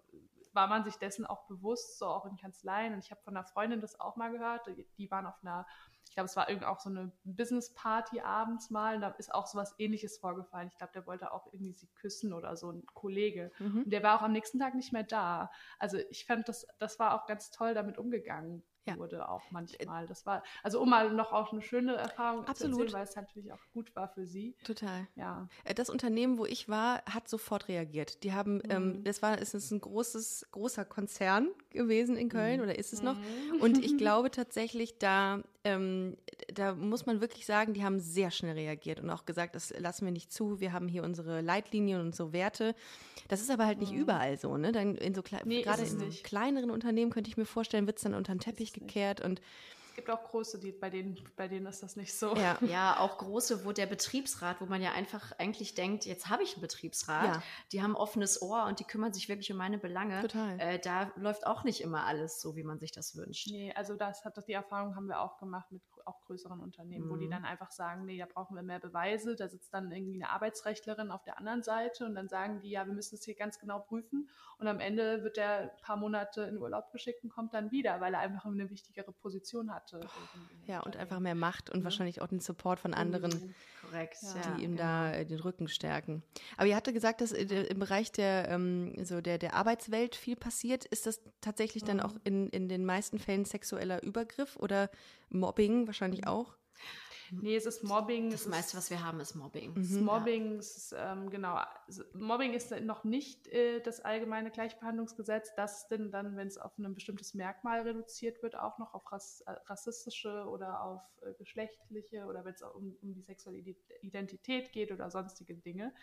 war man sich dessen auch bewusst, so auch in Kanzleien. Und ich habe von einer Freundin das auch mal gehört. Die waren auf einer ich glaube, es war irgendwie auch so eine Business-Party abends mal und da ist auch so was ähnliches vorgefallen. Ich glaube, der wollte auch irgendwie sie küssen oder so, ein Kollege. Mhm. Und der war auch am nächsten Tag nicht mehr da. Also ich fand, das, das war auch ganz toll damit umgegangen ja. wurde auch manchmal. Das war, also um mal noch auch eine schöne Erfahrung Absolut. zu erzählen, weil es natürlich auch gut war für sie.
Total.
Ja.
Äh, das Unternehmen, wo ich war, hat sofort reagiert. Die haben, ähm, mhm. ähm, das war, es ist ein großes, großer Konzern gewesen in Köln mhm. oder ist es noch? Mhm. Und ich glaube tatsächlich, da, ähm, da muss man wirklich sagen, die haben sehr schnell reagiert und auch gesagt, das lassen wir nicht zu. Wir haben hier unsere Leitlinien und unsere Werte. Das ist aber halt nicht mhm. überall so, ne? Dann in so nee, gerade in so kleineren Unternehmen könnte ich mir vorstellen, wird es dann unter den Teppich gekehrt und
es gibt auch große, die, bei, denen, bei denen ist das nicht so.
Ja. ja, auch große, wo der Betriebsrat, wo man ja einfach eigentlich denkt, jetzt habe ich einen Betriebsrat, ja. die haben offenes Ohr und die kümmern sich wirklich um meine Belange.
Total.
Äh, da läuft auch nicht immer alles so, wie man sich das wünscht.
Nee, also das hat die Erfahrung haben wir auch gemacht mit auch größeren Unternehmen, mhm. wo die mhm. dann einfach sagen, nee, da brauchen wir mehr Beweise. Da sitzt dann irgendwie eine Arbeitsrechtlerin auf der anderen Seite und dann sagen die, ja, wir müssen es hier ganz genau prüfen. Und am Ende wird der ein paar Monate in Urlaub geschickt und kommt dann wieder, weil er einfach eine wichtigere Position hatte.
Ja, und einfach mehr Macht und ja. wahrscheinlich auch den Support von anderen, mhm.
Korrekt,
die ja, ihm genau. da äh, den Rücken stärken. Aber ihr hatte gesagt, dass äh, im Bereich der, ähm, so der, der Arbeitswelt viel passiert. Ist das tatsächlich mhm. dann auch in, in den meisten Fällen sexueller Übergriff oder Mobbing wahrscheinlich auch?
Nee, es ist Mobbing.
Das meiste, was wir haben, ist Mobbing.
Mhm. Mobbing, ja. ist, ähm, genau. Mobbing ist noch nicht äh, das allgemeine Gleichbehandlungsgesetz. Das denn dann, wenn es auf ein bestimmtes Merkmal reduziert wird, auch noch auf rass, äh, rassistische oder auf äh, geschlechtliche oder wenn es um, um die sexuelle Identität geht oder sonstige Dinge.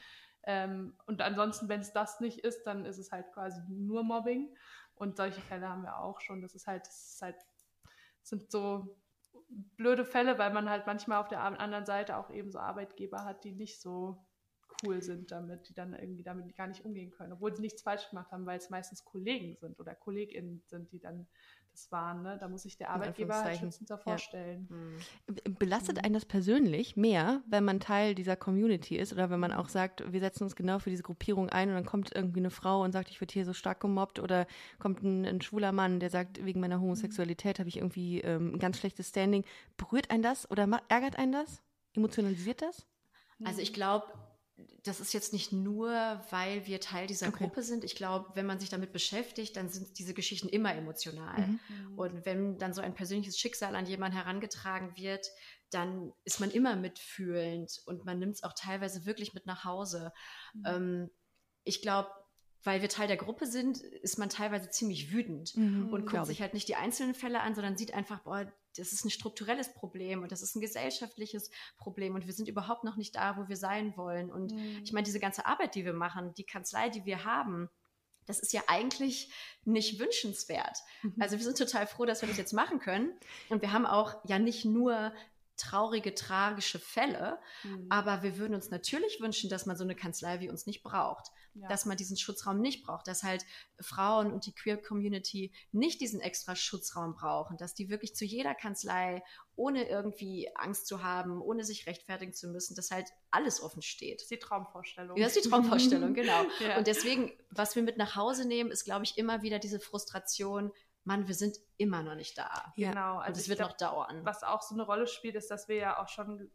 Ähm, und ansonsten, wenn es das nicht ist, dann ist es halt quasi nur Mobbing. Und solche Fälle haben wir auch schon. Das ist halt, das ist halt sind so blöde Fälle, weil man halt manchmal auf der anderen Seite auch eben so Arbeitgeber hat, die nicht so cool sind damit, die dann irgendwie damit gar nicht umgehen können, obwohl sie nichts falsch gemacht haben, weil es meistens Kollegen sind oder KollegInnen sind, die dann das waren. Ne? Da muss sich der Arbeitgeber halt schützender vorstellen.
Ja. Mhm. Belastet einen das persönlich mehr, wenn man Teil dieser Community ist oder wenn man auch sagt, wir setzen uns genau für diese Gruppierung ein und dann kommt irgendwie eine Frau und sagt, ich werde hier so stark gemobbt oder kommt ein, ein schwuler Mann, der sagt, wegen meiner Homosexualität habe ich irgendwie ähm, ein ganz schlechtes Standing. Berührt einen das oder ärgert einen das? Emotionalisiert das?
Also ich glaube, das ist jetzt nicht nur, weil wir Teil dieser okay. Gruppe sind. Ich glaube, wenn man sich damit beschäftigt, dann sind diese Geschichten immer emotional. Mhm. mhm. Und wenn dann so ein persönliches Schicksal an jemanden herangetragen wird, dann ist man immer mitfühlend und man nimmt es auch teilweise wirklich mit nach Hause. Mhm. Ähm, ich glaube, weil wir Teil der Gruppe sind, ist man teilweise ziemlich wütend mhm, und guckt sich halt nicht die einzelnen Fälle an, sondern sieht einfach, boah, das ist ein strukturelles Problem und das ist ein gesellschaftliches Problem und wir sind überhaupt noch nicht da, wo wir sein wollen. Und mhm. ich meine, diese ganze Arbeit, die wir machen, die Kanzlei, die wir haben, das ist ja eigentlich nicht wünschenswert. Mhm. Also wir sind total froh, dass wir das jetzt machen können. Und wir haben auch ja nicht nur traurige, tragische Fälle, mhm. aber wir würden uns natürlich wünschen, dass man so eine Kanzlei wie uns nicht braucht ja. dass man diesen Schutzraum nicht braucht, dass halt Frauen und die Queer Community nicht diesen extra Schutzraum brauchen, dass die wirklich zu jeder Kanzlei, ohne irgendwie Angst zu haben, ohne sich rechtfertigen zu müssen, dass halt alles offen steht. Das
ist die Traumvorstellung.
Ja, das ist die Traumvorstellung, genau. Ja. Und deswegen, was wir mit nach Hause nehmen, ist, glaube ich, immer wieder diese Frustration, Mann, wir sind immer noch nicht da.
Genau. Also
es wird glaub, noch dauern.
Was auch so eine Rolle spielt, ist, dass wir ja auch schon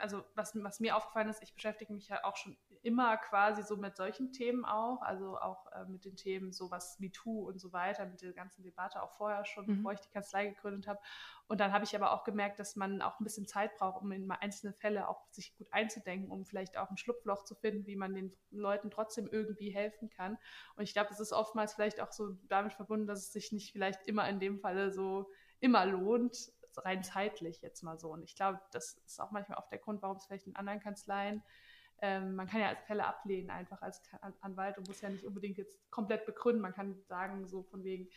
also was, was mir aufgefallen ist, ich beschäftige mich ja auch schon immer quasi so mit solchen Themen auch, also auch äh, mit den Themen sowas MeToo und so weiter, mit der ganzen Debatte auch vorher schon, mhm. bevor ich die Kanzlei gegründet habe. Und dann habe ich aber auch gemerkt, dass man auch ein bisschen Zeit braucht, um in einzelne Fälle auch sich gut einzudenken, um vielleicht auch ein Schlupfloch zu finden, wie man den Leuten trotzdem irgendwie helfen kann. Und ich glaube, es ist oftmals vielleicht auch so damit verbunden, dass es sich nicht vielleicht immer in dem Falle so immer lohnt, rein zeitlich jetzt mal so. Und ich glaube, das ist auch manchmal auch der Grund, warum es vielleicht in anderen Kanzleien ähm, man kann ja Fälle ablehnen, einfach als Anwalt und muss ja nicht unbedingt jetzt komplett begründen. Man kann sagen, so von wegen,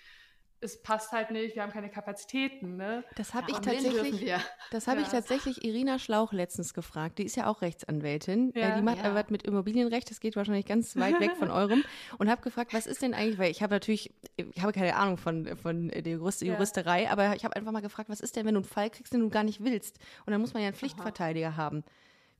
es passt halt nicht, wir haben keine Kapazitäten. Ne?
Das habe ja, ich tatsächlich, das habe ja. ich tatsächlich Irina Schlauch letztens gefragt. Die ist ja auch Rechtsanwältin. Ja. Äh, die macht ja. was mit Immobilienrecht. Das geht wahrscheinlich ganz weit weg von eurem. Und habe gefragt, was ist denn eigentlich, weil ich habe natürlich, ich habe keine Ahnung von, von der Jurist, Juristerei, aber ich habe einfach mal gefragt, was ist denn, wenn du einen Fall kriegst, den du gar nicht willst? Und dann muss man ja einen Pflichtverteidiger Aha. haben.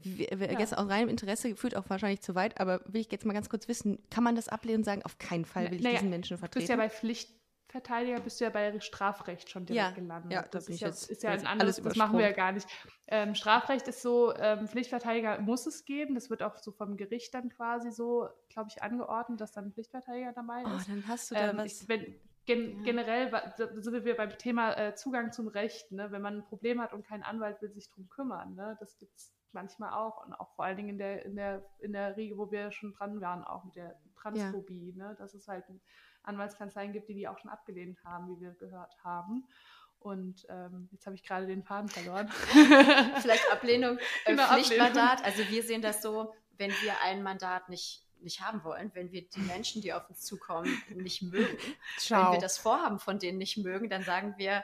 Wie, ja. Jetzt aus reinem Interesse führt auch wahrscheinlich zu weit, aber will ich jetzt mal ganz kurz wissen, kann man das ablehnen und sagen, auf keinen Fall will ich naja, diesen Menschen vertreten?
Du bist ja bei Pflichtverteidiger, bist du ja bei Strafrecht schon direkt ja, gelandet.
Ja, das, das
ist,
ja, jetzt,
ist ja ein anderes, das machen wir ja gar nicht. Ähm, Strafrecht ist so, ähm, Pflichtverteidiger muss es geben, das wird auch so vom Gericht dann quasi so, glaube ich, angeordnet, dass dann ein Pflichtverteidiger dabei oh, ist.
Oh, dann hast du da ähm, was.
Ich, wenn, Gen ja. Generell sind wir beim Thema äh, Zugang zum Recht. Ne? Wenn man ein Problem hat und kein Anwalt will sich darum kümmern, ne? das gibt es manchmal auch und auch vor allen Dingen in der, in der, in der Riege, wo wir schon dran waren, auch mit der Transphobie, ja. ne? dass es halt Anwaltskanzleien gibt, die die auch schon abgelehnt haben, wie wir gehört haben. Und ähm, jetzt habe ich gerade den Faden verloren.
Vielleicht Ablehnung, äh, genau, Pflichtmandat. Ablehnung. Also wir sehen das so, wenn wir ein Mandat nicht nicht haben wollen, wenn wir die Menschen, die auf uns zukommen, nicht mögen, Ciao. wenn wir das Vorhaben von denen nicht mögen, dann sagen wir,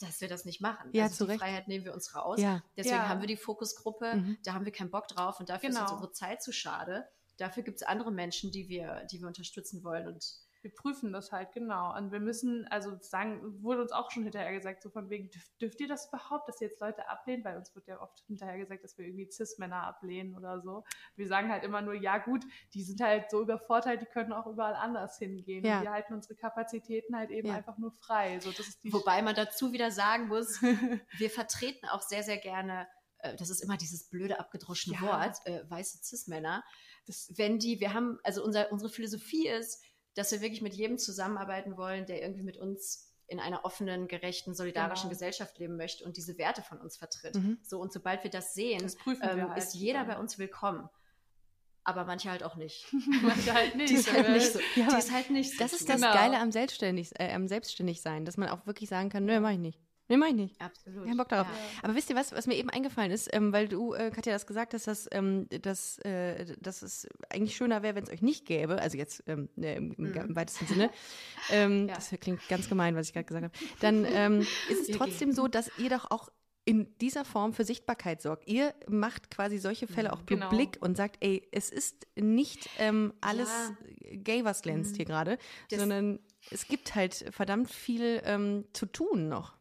dass wir das nicht machen.
Ja,
also
die Recht.
Freiheit nehmen wir uns raus. Ja. Deswegen ja. haben wir die Fokusgruppe, mhm. da haben wir keinen Bock drauf und dafür genau. ist unsere Zeit zu schade. Dafür gibt es andere Menschen, die wir, die wir unterstützen wollen und
wir prüfen das halt genau. Und wir müssen, also sagen, wurde uns auch schon hinterher gesagt, so von wegen, dürft, dürft ihr das überhaupt, dass ihr jetzt Leute ablehnt? Weil uns wird ja oft hinterher gesagt, dass wir irgendwie Cis-Männer ablehnen oder so. Wir sagen halt immer nur, ja gut, die sind halt so übervorteilt, die können auch überall anders hingehen. Ja. Und wir halten unsere Kapazitäten halt eben ja. einfach nur frei. So, das ist die
Wobei man dazu wieder sagen muss, wir vertreten auch sehr, sehr gerne äh, das ist immer dieses blöde abgedroschene ja. Wort, äh, weiße Cis-Männer. Wenn die, wir haben, also unser, unsere Philosophie ist, dass wir wirklich mit jedem zusammenarbeiten wollen, der irgendwie mit uns in einer offenen, gerechten, solidarischen genau. Gesellschaft leben möchte und diese Werte von uns vertritt. Mhm. So, und sobald wir das sehen, das ähm, halt. ist jeder bei uns willkommen. Aber manche halt auch nicht.
manche halt nicht.
Die ist halt nicht so. Ja, die ist halt nicht
so. Das ist das genau. Geile am Selbstständig, äh, am Selbstständigsein, dass man auch wirklich sagen kann, nö, mach ich nicht. Nee, mach ich nicht.
Absolut.
Ich hab Bock darauf. Ja. Aber wisst ihr was, was mir eben eingefallen ist, ähm, weil du, äh, Katja, das gesagt hast, dass, ähm, dass, äh, dass es eigentlich schöner wäre, wenn es euch nicht gäbe, also jetzt ähm, ne, im, im, mhm. im, weitesten Sinne. Ähm, ja. Das klingt ganz gemein, was ich gerade gesagt habe. Dann ähm, ist es trotzdem so, dass ihr doch auch in dieser Form für Sichtbarkeit sorgt. Ihr macht quasi solche Fälle auch genau. publik und sagt, ey, es ist nicht ähm, alles ja. gay, was glänzt mhm. hier gerade, sondern es gibt halt verdammt viel ähm, zu tun noch.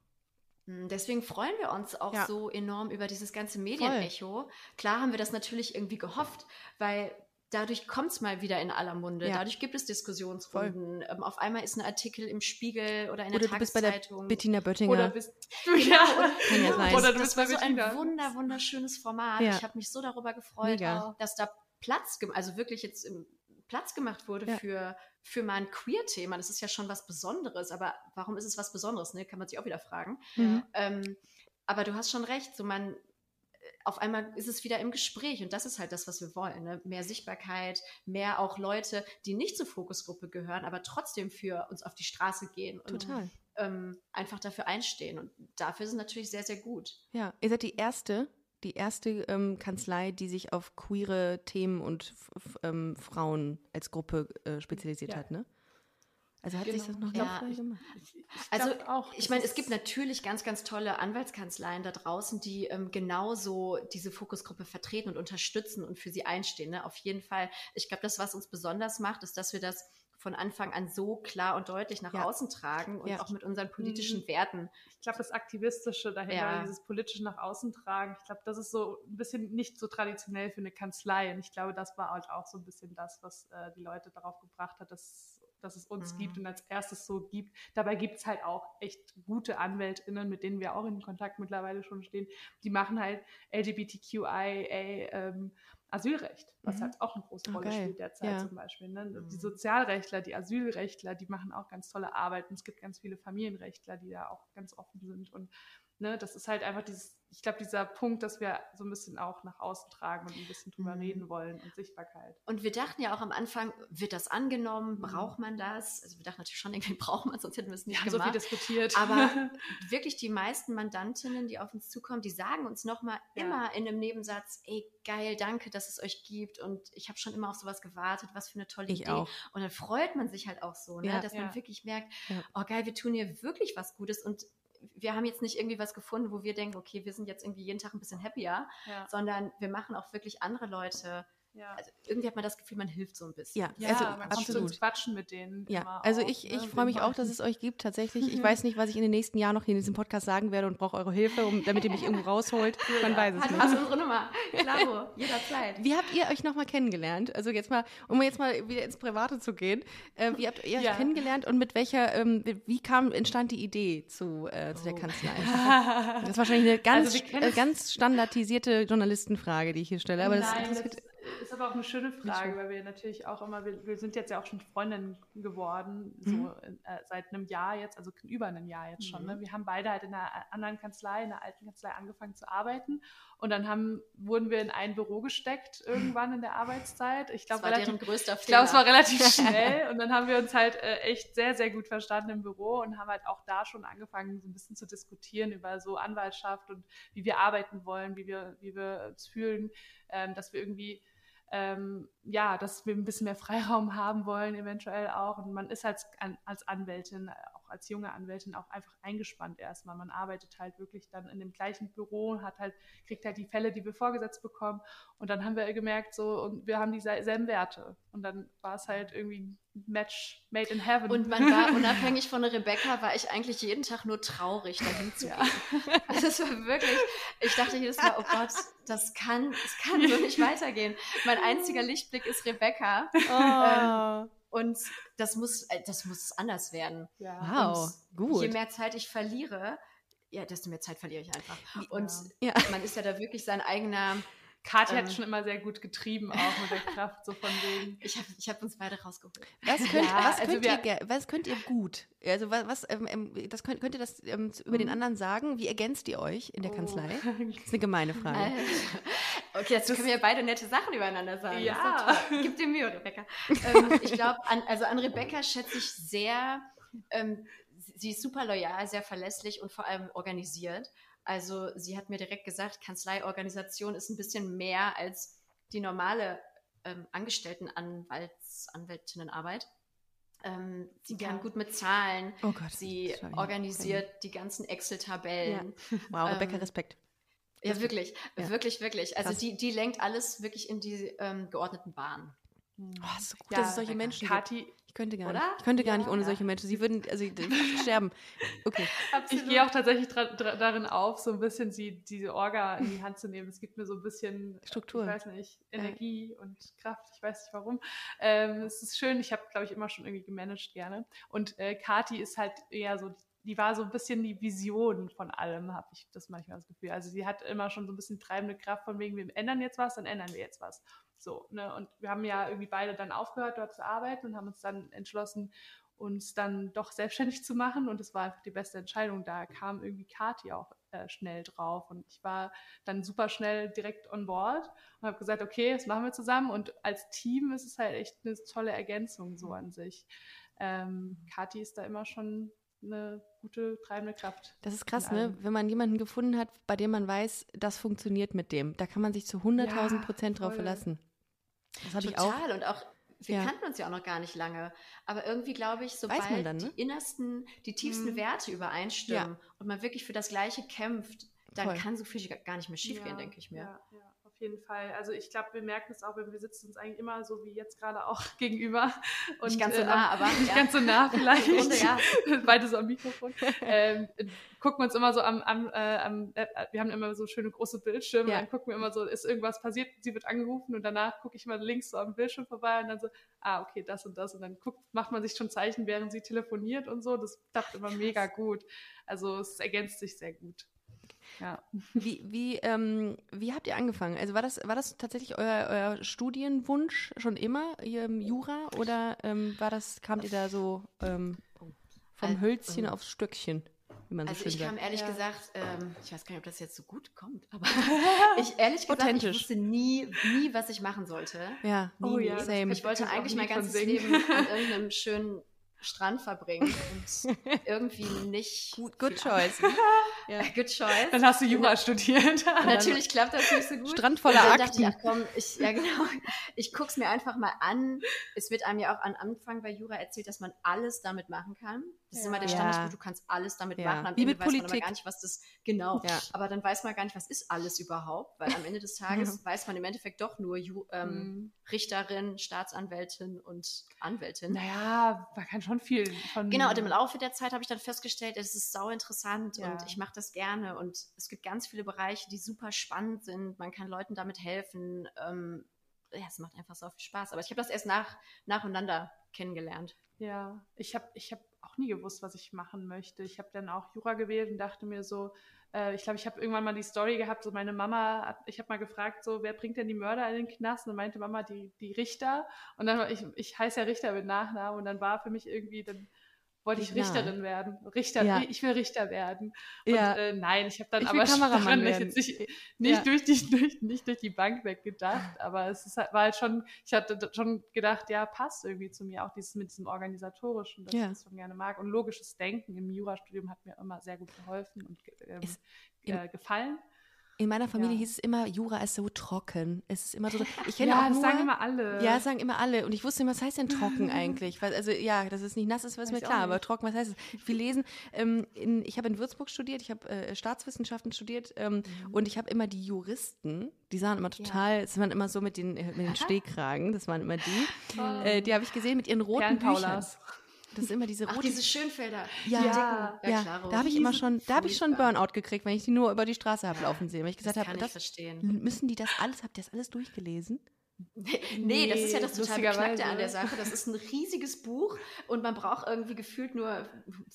Hm, deswegen freuen wir uns auch ja. so enorm über dieses ganze Medienecho. Klar haben wir das natürlich irgendwie gehofft, weil dadurch kommt es mal wieder in aller Munde. Ja. Dadurch gibt es Diskussionsrunden. Ähm, auf einmal ist ein Artikel im Spiegel oder in der oder Tageszeitung. Du bist bei der
Bettina Böttinger.
Oder bist
genau, ja. oder, oder du das bist war so ein wunder, wunderschönes Format. Ja. Ich habe mich so darüber gefreut, Mega. dass da Platz, also wirklich jetzt im Platz gemacht wurde ja. für, für mal ein Queer-Thema. Das ist ja schon was Besonderes, aber warum ist es was Besonderes? Ne? Kann man sich auch wieder fragen. Mhm. Ähm, aber du hast schon recht, so man, auf einmal ist es wieder im Gespräch und das ist halt das, was wir wollen. Ne? Mehr Sichtbarkeit, mehr auch Leute, die nicht zur Fokusgruppe gehören, aber trotzdem für uns auf die Straße gehen und
Total.
Ähm, einfach dafür einstehen. Und dafür ist es natürlich sehr, sehr gut.
Ja, ihr seid die erste, die erste ähm, Kanzlei, die sich auf queere Themen und ähm, Frauen als Gruppe äh, spezialisiert ja. hat, ne? Also hat genau. sich das noch ja.
ich, gemacht? Ich, also auch, ich meine, es gibt natürlich ganz, ganz tolle Anwaltskanzleien da draußen, die ähm, genauso diese Fokusgruppe vertreten und unterstützen und für sie einstehen. Ne? Auf jeden Fall. Ich glaube, das, was uns besonders macht, ist, dass wir das von Anfang an so klar und deutlich nach ja. außen tragen und ja. auch mit unseren politischen mhm. Werten.
Ich glaube, das Aktivistische dahinter, ja. dieses politische nach außen tragen, ich glaube, das ist so ein bisschen nicht so traditionell für eine Kanzlei. Und ich glaube, das war halt auch so ein bisschen das, was äh, die Leute darauf gebracht hat, dass dass es uns mhm. gibt und als erstes so gibt. Dabei gibt es halt auch echt gute AnwältInnen, mit denen wir auch in Kontakt mittlerweile schon stehen. Die machen halt LGBTQIA ähm, Asylrecht, was mhm. halt auch eine große Rolle okay. spielt derzeit ja. zum Beispiel. Ne? Die mhm. Sozialrechtler, die Asylrechtler, die machen auch ganz tolle Arbeit und es gibt ganz viele Familienrechtler, die da auch ganz offen sind und ne, das ist halt einfach dieses ich glaube, dieser Punkt, dass wir so ein bisschen auch nach außen tragen und ein bisschen drüber mhm. reden wollen und Sichtbarkeit.
Und wir dachten ja auch am Anfang, wird das angenommen? Mhm. Braucht man das? Also wir dachten natürlich schon, irgendwie braucht man es, sonst hätten wir es nicht
wir
gemacht.
so viel diskutiert.
Aber wirklich die meisten Mandantinnen, die auf uns zukommen, die sagen uns nochmal ja. immer in einem Nebensatz, ey, geil, danke, dass es euch gibt und ich habe schon immer auf sowas gewartet, was für eine tolle ich Idee. Auch. Und dann freut man sich halt auch so, ne? Ja. dass man wirklich merkt, oh geil, wir tun hier wirklich was Gutes und wir haben jetzt nicht irgendwie was gefunden, wo wir denken, okay, wir sind jetzt irgendwie jeden Tag ein bisschen happier, ja. sondern wir machen auch wirklich andere Leute ja. Also irgendwie hat man das Gefühl, man hilft so ein bisschen.
Ja,
ja also man absolut. kommt quatschen mit denen.
Ja, also auch, ich, ne? ich freue mich auch, dass es euch gibt tatsächlich. Ich weiß nicht, was ich in den nächsten Jahren noch in diesem Podcast sagen werde und brauche eure Hilfe, um, damit ihr mich irgendwo rausholt. Man ja. weiß es
Hat nicht. Also unsere Nummer. Klaro, jederzeit.
Wie habt ihr euch nochmal kennengelernt? Also jetzt mal, um jetzt mal wieder ins Private zu gehen. Äh, wie habt ihr euch ja. kennengelernt und mit welcher, ähm, wie kam, entstand die Idee zu, äh, zu der oh. Kanzlei? das ist wahrscheinlich eine ganz, also äh, ganz standardisierte Journalistenfrage, die ich hier stelle. Aber Nein, das, das
ist aber auch eine schöne Frage, weil wir natürlich auch immer, wir, wir sind jetzt ja auch schon Freundinnen geworden, so mhm. äh, seit einem Jahr jetzt, also über einem Jahr jetzt schon. Ne? Mhm. Ne? Wir haben beide halt in einer anderen Kanzlei, in einer alten Kanzlei angefangen zu arbeiten und dann haben, wurden wir in ein Büro gesteckt irgendwann in der Arbeitszeit. Ich glaube, es war relativ schnell und dann haben wir uns halt äh, echt sehr, sehr gut verstanden im Büro und haben halt auch da schon angefangen, so ein bisschen zu diskutieren über so Anwaltschaft und wie wir arbeiten wollen, wie wir, wie wir uns fühlen, ähm, dass wir irgendwie ähm, ja, dass wir ein bisschen mehr Freiraum haben wollen, eventuell auch. Und man ist als, als Anwältin, als junge Anwältin, auch einfach eingespannt erstmal. Man arbeitet halt wirklich dann in dem gleichen Büro, hat halt, kriegt halt die Fälle, die wir vorgesetzt bekommen. Und dann haben wir gemerkt, so, und wir haben dieselben Werte. Und dann war es halt irgendwie Match made in heaven.
Und man war unabhängig von Rebecca, war ich eigentlich jeden Tag nur traurig, dahin zu gehen. Ja. Also es war wirklich, ich dachte jedes Mal, oh Gott, das kann, das kann so nicht weitergehen. Mein einziger Lichtblick ist Rebecca. Oh. Ähm, und das muss, äh, das muss anders werden.
Ja. Wow, und gut.
Je mehr Zeit ich verliere, ja, desto mehr Zeit verliere ich einfach. Und ja. man ist ja da wirklich sein eigener
Katja ähm, hat schon immer sehr gut getrieben, auch mit der Kraft, so von wegen.
Ich habe ich hab uns beide rausgeholt.
Was könnt, ja, was, also könnt ihr, was könnt ihr gut? Also was, was ähm, ähm, das könnt, könnt ihr das ähm, über den mhm. anderen sagen? Wie ergänzt ihr euch in der oh. Kanzlei? Das ist eine gemeine Frage.
Okay, jetzt können wir ja beide nette Sachen übereinander sagen. Ja. Gib dir Mühe, Rebecca. ähm, ich glaube, an, also an Rebecca schätze ich sehr, ähm, sie ist super loyal, sehr verlässlich und vor allem organisiert. Also sie hat mir direkt gesagt, Kanzleiorganisation ist ein bisschen mehr als die normale ähm, Angestelltenanwalts Anwältinnenarbeit. Ähm, sie ja. kann gut mit Zahlen. Oh Gott, sie organisiert ja. die ganzen Excel-Tabellen.
Ja. Wow, Rebecca, ähm, Respekt.
Ja, wirklich, wirklich, wirklich. Also die, die lenkt alles wirklich in die ähm, geordneten Bahnen.
Oh, so gut, dass es solche Menschen Kati, gibt könnte gar Oder? nicht. Ich könnte gar ja, nicht ohne ja. solche Menschen. Sie würden, also sterben. Okay.
Absolut. Ich gehe auch tatsächlich darin auf, so ein bisschen sie, diese Orga in die Hand zu nehmen. Es gibt mir so ein bisschen
Struktur.
Ich weiß nicht, Energie ja. und Kraft. Ich weiß nicht warum. Ähm, es ist schön. Ich habe, glaube ich, immer schon irgendwie gemanagt gerne. Und äh, Kati ist halt eher so die war so ein bisschen die Vision von allem, habe ich das manchmal das Gefühl. Also sie hat immer schon so ein bisschen treibende Kraft von wegen, wir ändern jetzt was, dann ändern wir jetzt was. So, ne? Und wir haben ja irgendwie beide dann aufgehört, dort zu arbeiten und haben uns dann entschlossen, uns dann doch selbstständig zu machen und es war einfach die beste Entscheidung. Da kam irgendwie Kati auch äh, schnell drauf und ich war dann super schnell direkt on board und habe gesagt, okay, das machen wir zusammen und als Team ist es halt echt eine tolle Ergänzung so an sich. Ähm, Kati ist da immer schon eine gute treibende Kraft.
Das ist krass, ne? Wenn man jemanden gefunden hat, bei dem man weiß, das funktioniert mit dem, da kann man sich zu 100.000 Prozent drauf verlassen.
Das habe ich auch. Total und auch wir ja. kannten uns ja auch noch gar nicht lange. Aber irgendwie glaube ich, sobald dann, ne? die innersten, die tiefsten mhm. Werte übereinstimmen ja. und man wirklich für das Gleiche kämpft, dann Voll. kann so viel gar nicht mehr schiefgehen, ja, denke ich mir.
Ja, ja auf jeden Fall. Also ich glaube, wir merken es auch, wenn wir sitzen uns eigentlich immer so wie jetzt gerade auch gegenüber.
Und, nicht ganz so äh, nah, äh, aber
nicht ja. ganz so nah vielleicht. Runde, ja. Beide so am Mikrofon. ähm, gucken wir uns immer so am, am, äh, am äh, wir haben immer so schöne große Bildschirme, ja. dann gucken wir immer so, ist irgendwas passiert, sie wird angerufen und danach gucke ich mal links so am Bildschirm vorbei und dann so, ah, okay, das und das und dann guckt, macht man sich schon Zeichen, während sie telefoniert und so. Das klappt immer mega gut. Also es ergänzt sich sehr gut.
Ja. Wie, wie, ähm, wie habt ihr angefangen? Also war das, war das tatsächlich euer, euer Studienwunsch schon immer, ähm, Jura? Oder ähm, war das, kamt ihr da so ähm, vom also, Hölzchen aufs Stöckchen?
Wie man so also ich sagt. kam ehrlich ja. gesagt, ähm, ich weiß gar nicht, ob das jetzt so gut kommt, aber ich ehrlich gesagt, ich wusste nie, nie, was ich machen sollte.
Ja,
nie, oh, ja, same. Ich wollte eigentlich mein ganzes Leben an irgendeinem schönen Strand verbringen und irgendwie nicht.
Good, good choice.
ja. Good choice.
Dann hast du Jura studiert.
Natürlich klappt das nicht so gut.
Strand voller und dann
Akten. Dachte ich, ach komm, ich, ja genau, ich guck's mir einfach mal an. Es wird einem ja auch am Anfang bei Jura erzählt, dass man alles damit machen kann. Das ist immer der Standardspruch, du kannst alles damit machen. Am
Wie Ende mit weiß
Politik. man aber gar nicht, was das genau. Aber dann weiß man gar nicht, was ist alles überhaupt, weil am Ende des Tages weiß man im Endeffekt doch nur Ju ähm, mhm. Richterin, Staatsanwältin und Anwältin.
Naja, man kann schon viel von.
Genau, und im Laufe der Zeit habe ich dann festgestellt, es ist sau interessant und ich mache das gerne. Und es gibt ganz viele Bereiche, die super spannend sind. Man kann Leuten damit helfen. Ähm, ja, es macht einfach so viel Spaß. Aber ich habe das erst nach, nacheinander kennengelernt.
Ja, ich habe ich hab auch nie gewusst, was ich machen möchte. Ich habe dann auch Jura gewählt und dachte mir so, äh, ich glaube, ich habe irgendwann mal die Story gehabt, so meine Mama, ich habe mal gefragt, so, wer bringt denn die Mörder in den Knast? Und meinte Mama, die, die Richter. Und dann, ich, ich heiße ja Richter mit Nachnamen und dann war für mich irgendwie, dann wollte ich Richterin werden. Richter, ja. ich will Richter werden. Und ja. äh, nein, ich habe dann ich aber
Kameramann
nicht, nicht, ja. durch die, durch, nicht durch die Bank weggedacht, aber es ist halt, war halt schon, ich hatte schon gedacht, ja, passt irgendwie zu mir, auch dieses mit diesem organisatorischen, dass ich das schon gerne mag. Und logisches Denken im Jurastudium hat mir immer sehr gut geholfen und ähm, äh, gefallen.
In meiner Familie ja. hieß es immer, Jura ist so trocken. Es ist immer so. Ich kenne
ja,
auch
das sagen immer alle.
Ja, das sagen immer alle. Und ich wusste immer, was heißt denn trocken eigentlich? Also ja, dass es nicht nass ist, was mir klar. Aber trocken, was heißt es? Wir lesen. Ähm, in, ich habe in Würzburg studiert. Ich habe äh, Staatswissenschaften studiert. Ähm, mhm. Und ich habe immer die Juristen. Die sahen immer total. Ja. waren immer so mit den äh, mit den Stehkragen. Das waren immer die. Oh. Äh, die habe ich gesehen mit ihren roten Büchern. Das ist immer diese rote. Ach,
diese Schönfelder.
Ja, ja, ja, ja da habe ich immer schon, da habe ich schon Burnout gekriegt, wenn ich die nur über die Straße habe laufen sehen. Weil ich gesagt habe, das,
verstehen.
müssen die das alles, habt ihr das alles durchgelesen?
Nee, nee, das ist ja das total Beknackte an der Sache. Das ist ein riesiges Buch und man braucht irgendwie gefühlt nur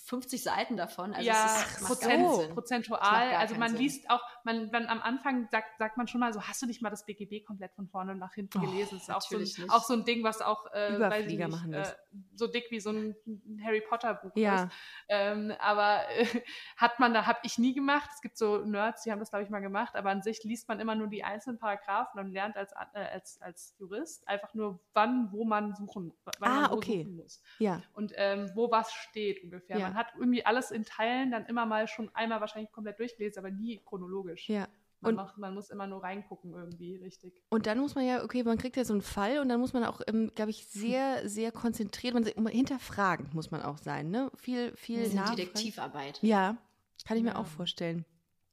50 Seiten davon.
Also ja, ist, Prozent, prozentual. Also man Sinn. liest auch, man, man am Anfang sagt, sagt man schon mal so, hast du nicht mal das BGB komplett von vorne nach hinten oh, gelesen? Das ist auch so, ein, auch so ein Ding, was auch
äh, Überflieger nicht, machen äh,
so dick wie so ein Harry Potter Buch
ja.
ist. Ähm, aber äh, hat man da, habe ich nie gemacht. Es gibt so Nerds, die haben das glaube ich mal gemacht, aber an sich liest man immer nur die einzelnen Paragraphen und lernt als, äh, als, als Jurist einfach nur, wann, wo man suchen, wann
ah,
man
okay.
suchen muss.
Ja.
Und ähm, wo was steht ungefähr. Ja. Man hat irgendwie alles in Teilen dann immer mal schon einmal wahrscheinlich komplett durchgelesen, aber nie chronologisch.
Ja.
Man, und macht, man muss immer nur reingucken irgendwie, richtig.
Und dann muss man ja, okay, man kriegt ja so einen Fall und dann muss man auch, ähm, glaube ich, sehr, sehr konzentriert, man hinterfragen muss man auch sein, ne? Viel, viel
das Detektivarbeit.
Ja, kann ich mir auch vorstellen.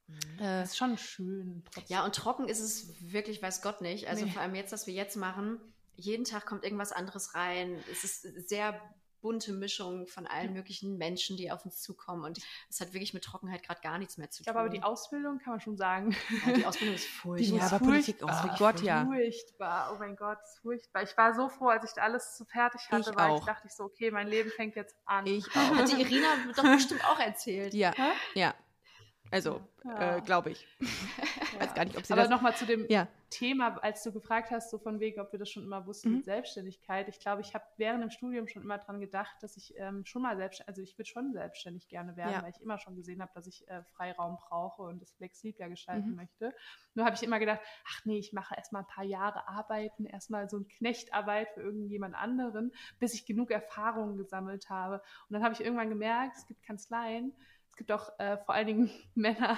Mhm. Äh, ist schon schön.
Trotzdem. Ja, und trocken ist es wirklich, weiß Gott nicht. Also nee. vor allem jetzt, was wir jetzt machen, jeden Tag kommt irgendwas anderes rein. Es ist sehr bunte Mischung von allen möglichen Menschen, die auf uns zukommen. Und es hat wirklich mit Trockenheit gerade gar nichts mehr zu tun.
Ich glaube, aber die Ausbildung kann man schon sagen.
Ja, die Ausbildung ist furchtbar.
Ja, aber Politik, oh mein Gott, ja.
Furchtbar, oh mein Gott, furchtbar. Ich war so froh, als ich da alles so fertig hatte,
ich
weil
auch.
ich dachte ich so, okay, mein Leben fängt jetzt an.
Ich auch.
Hat die Irina doch bestimmt auch erzählt.
Ja, Hä? ja. Also, ja. äh, glaube ich.
Ja. Weiß gar nicht, ob sie Aber das... nochmal zu dem ja. Thema, als du gefragt hast, so von wegen, ob wir das schon immer wussten mhm. mit Selbstständigkeit. Ich glaube, ich habe während dem Studium schon immer daran gedacht, dass ich ähm, schon mal selbstständig, also ich würde schon selbstständig gerne werden, ja. weil ich immer schon gesehen habe, dass ich äh, Freiraum brauche und das flexibler gestalten mhm. möchte. Nur habe ich immer gedacht, ach nee, ich mache erstmal ein paar Jahre arbeiten, erstmal so ein Knechtarbeit für irgendjemand anderen, bis ich genug Erfahrungen gesammelt habe. Und dann habe ich irgendwann gemerkt, es gibt Kanzleien, es gibt auch äh, vor allen Dingen Männer,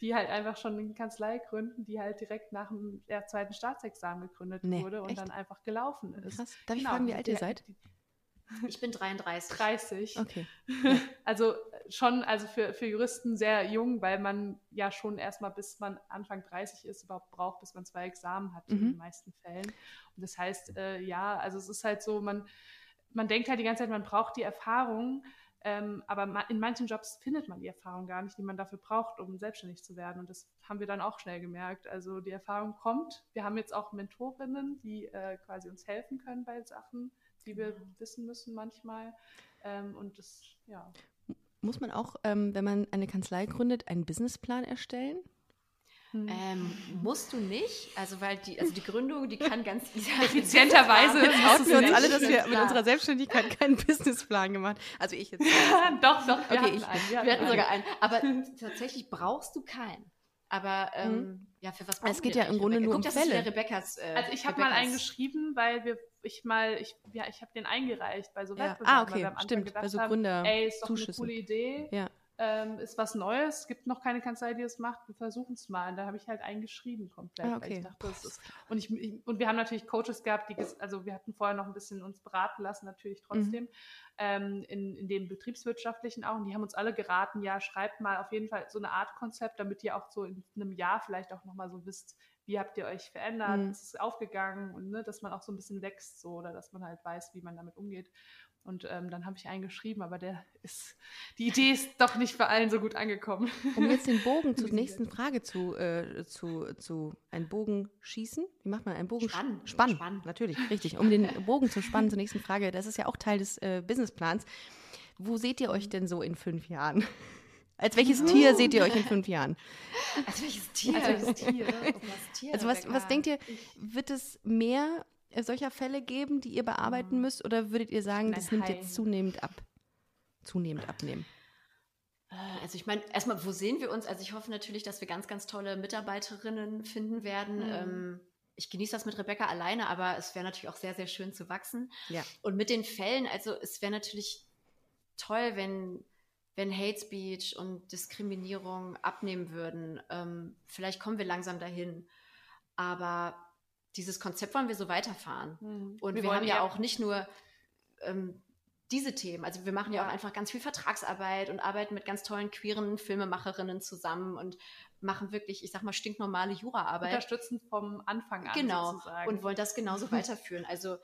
die halt einfach schon eine Kanzlei gründen, die halt direkt nach dem ja, zweiten Staatsexamen gegründet nee, wurde und echt? dann einfach gelaufen ist.
Krass. Darf ich genau, fragen, wie alt ihr seid?
Ich bin 33.
30.
Okay.
Also schon, also für, für Juristen sehr jung, weil man ja schon erstmal bis man Anfang 30 ist, überhaupt braucht, bis man zwei Examen hat mhm. in den meisten Fällen. Und das heißt, äh, ja, also es ist halt so, man, man denkt halt die ganze Zeit, man braucht die Erfahrung, ähm, aber in manchen Jobs findet man die Erfahrung gar nicht, die man dafür braucht, um selbstständig zu werden. Und das haben wir dann auch schnell gemerkt. Also die Erfahrung kommt. Wir haben jetzt auch Mentorinnen, die äh, quasi uns helfen können bei Sachen, die wir mhm. wissen müssen manchmal. Ähm, und das, ja.
Muss man auch, ähm, wenn man eine Kanzlei gründet, einen Businessplan erstellen?
Hm. Ähm, musst du nicht, also weil die, also die Gründung, die kann ganz
effizienterweise outen wir uns alle, dass wir mit unserer Selbstständigkeit keinen Businessplan gemacht. Also ich jetzt.
doch, doch.
Wir okay, hatten ich, einen. Wir, wir hatten sogar einen. Aber tatsächlich brauchst du keinen. Aber ähm, mhm. ja, für was
Es geht ja im Grunde nur Guck,
um
Fälle.
Rebecca's,
äh, also ich habe mal einen geschrieben, weil wir ich mal ich ja ich habe den eingereicht bei so
ja. Wettbewerben, ah okay stimmt bei so Gründer
haben, ey ist doch eine coole Idee ja ähm, ist was Neues, es gibt noch keine Kanzlei, die das macht, wir versuchen es mal. Und da habe ich halt eingeschrieben komplett. Ah, okay. ich dachte, ist, und, ich, ich, und wir haben natürlich Coaches gehabt, die, also wir hatten vorher noch ein bisschen uns beraten lassen, natürlich trotzdem, mhm. ähm, in, in dem betriebswirtschaftlichen auch. Und die haben uns alle geraten, ja, schreibt mal auf jeden Fall so eine Art Konzept, damit ihr auch so in einem Jahr vielleicht auch nochmal so wisst, wie habt ihr euch verändert, mhm. ist es aufgegangen und ne, dass man auch so ein bisschen wächst so oder dass man halt weiß, wie man damit umgeht. Und ähm, dann habe ich einen geschrieben, aber der ist, die Idee ist doch nicht bei allen so gut angekommen.
Um jetzt den Bogen zur nächsten Frage zu, äh, zu, zu einen Bogen schießen. Wie macht man einen Bogen?
Spannen.
Spannen, Spannen. natürlich, richtig. Um den Bogen zu spannen zur nächsten Frage, das ist ja auch Teil des äh, Businessplans. Wo seht ihr euch denn so in fünf Jahren? Als welches oh. Tier seht ihr euch in fünf Jahren?
Als welches Tier? Als
welches Tier? also was, was denkt ihr, wird es mehr solcher Fälle geben, die ihr bearbeiten mhm. müsst? Oder würdet ihr sagen, das nimmt jetzt zunehmend ab? Zunehmend abnehmen?
Äh, also ich meine, erstmal, wo sehen wir uns? Also ich hoffe natürlich, dass wir ganz, ganz tolle Mitarbeiterinnen finden werden. Mhm. Ähm, ich genieße das mit Rebecca alleine, aber es wäre natürlich auch sehr, sehr schön zu wachsen.
Ja.
Und mit den Fällen, also es wäre natürlich toll, wenn, wenn Hate Speech und Diskriminierung abnehmen würden. Ähm, vielleicht kommen wir langsam dahin. Aber dieses Konzept wollen wir so weiterfahren. Mhm. Und wir, wir haben ja auch nicht nur ähm, diese Themen. Also wir machen ja. ja. auch einfach ganz viel Vertragsarbeit und arbeiten mit ganz tollen queeren Filmemacherinnen zusammen und machen wirklich, ich sag mal, stinknormale Juraarbeit.
Unterstützen vom Anfang an.
Genau. Sozusagen. Und wollen das genauso weiterführen. Also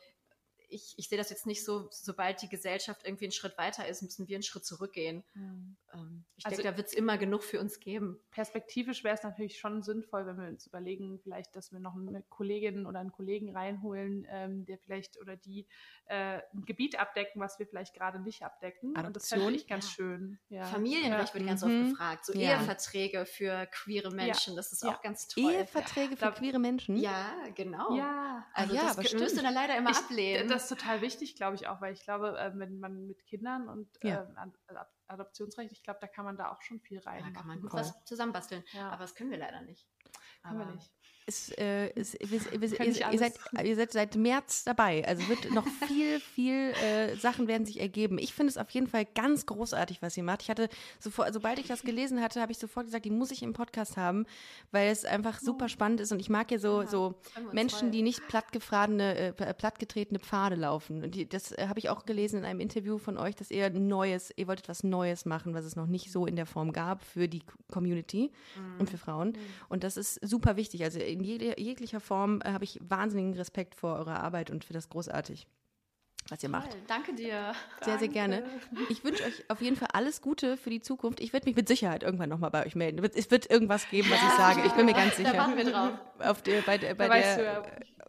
ich, ich sehe das jetzt nicht so, sobald die Gesellschaft irgendwie einen Schritt weiter ist, müssen wir einen Schritt zurückgehen. Mhm. Ähm, ich also, denke, da wird es immer genug für uns geben.
Perspektivisch wäre es natürlich schon sinnvoll, wenn wir uns überlegen, vielleicht, dass wir noch eine Kollegin oder einen Kollegen reinholen, ähm, der vielleicht oder die äh, ein Gebiet abdecken, was wir vielleicht gerade nicht abdecken.
Adoption. Und das fände
ich ganz ja. schön.
Ja. Familienrecht ja. wird ganz mhm. oft gefragt. So Eheverträge für queere Menschen, das ist auch ganz toll.
Eheverträge für queere Menschen?
Ja, genau.
Ja,
also ja, das müsste dann leider immer ich, ablehnen.
Das ist total wichtig, glaube ich auch, weil ich glaube, äh, wenn man mit Kindern und ja. äh, Adoptionsrecht, ich glaube, da kann man da auch schon viel reinmachen.
Da kann man was zusammenbasteln. Ja. Aber das können wir leider nicht.
Können wir nicht
ist, äh, ist, wir, wir, ihr, ihr, seid, ihr seid seit März dabei. Also wird noch viel, viel äh, Sachen werden sich ergeben. Ich finde es auf jeden Fall ganz großartig, was ihr macht. Ich hatte sofort, sobald ich das gelesen hatte, habe ich sofort gesagt, die muss ich im Podcast haben, weil es einfach super spannend ist. Und ich mag ja so, ja, so Menschen, die nicht plattgefradene, äh, plattgetretene Pfade laufen. Und die, das äh, habe ich auch gelesen in einem Interview von euch, dass ihr Neues, ihr wolltet was Neues machen, was es noch nicht so in der Form gab für die Community mhm. und für Frauen. Mhm. Und das ist super wichtig. Also in jeglicher Form äh, habe ich wahnsinnigen Respekt vor eurer Arbeit und finde das großartig. Was ihr macht. Toll,
danke dir.
Sehr, sehr gerne. Ich wünsche euch auf jeden Fall alles Gute für die Zukunft. Ich werde mich mit Sicherheit irgendwann nochmal bei euch melden. Es wird irgendwas geben, was ich sage. Ich bin mir ganz sicher. Da
warten wir drauf.
Auf der, bei, bei der,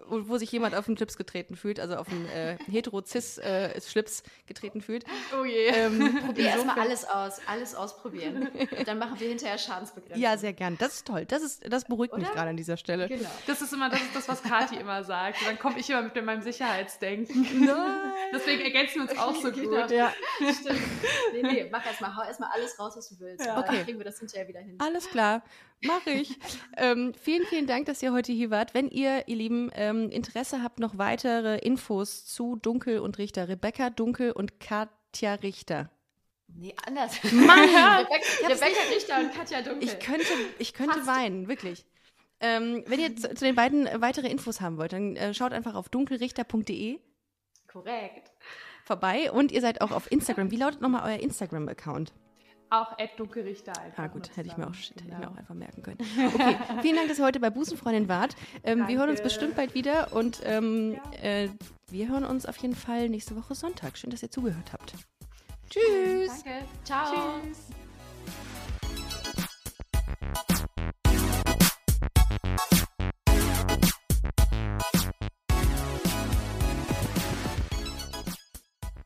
wo sich jemand auf den Schlips getreten fühlt, also auf den äh, hetero-cis-Schlips äh, getreten fühlt.
Oh je. Ähm, Probier erstmal alles aus, alles ausprobieren. Und dann machen wir hinterher Schadensbegrenzung.
Ja, sehr gern. Das ist toll. Das, ist, das beruhigt Oder? mich gerade an dieser Stelle.
Genau. Das ist immer das, ist das was Kathi immer sagt. Und dann komme ich immer mit meinem Sicherheitsdenken. Nein. Deswegen ergänzen wir uns auch so genau. gut.
Ja. Stimmt. Nee, nee, mach erstmal, hau erstmal alles raus, was du willst. Ja. Okay. Dann kriegen wir das hinterher wieder hin.
Alles klar. Mache ich. ähm, vielen, vielen Dank, dass ihr heute hier wart. Wenn ihr, ihr Lieben, ähm, Interesse habt, noch weitere Infos zu Dunkel und Richter, Rebecca Dunkel und Katja Richter.
Nee, anders.
Mann,
Rebecca, Rebecca Richter und Katja Dunkel.
Ich könnte, ich könnte weinen, wirklich. Ähm, wenn ihr zu, zu, den beiden weitere Infos haben wollt, dann äh, schaut einfach auf dunkelrichter.de.
Korrekt.
Vorbei und ihr seid auch auf Instagram. Wie lautet nochmal euer Instagram-Account?
Auch Ed Dunkelrichter einfach.
Ah, gut, hätte ich, mir auch, genau. hätte ich mir auch einfach merken können. Okay, vielen Dank, dass ihr heute bei Busenfreundin wart. Ähm, wir hören uns bestimmt bald wieder und ähm, ja. äh, wir hören uns auf jeden Fall nächste Woche Sonntag. Schön, dass ihr zugehört habt. Tschüss.
Danke. Ciao. Tschüss.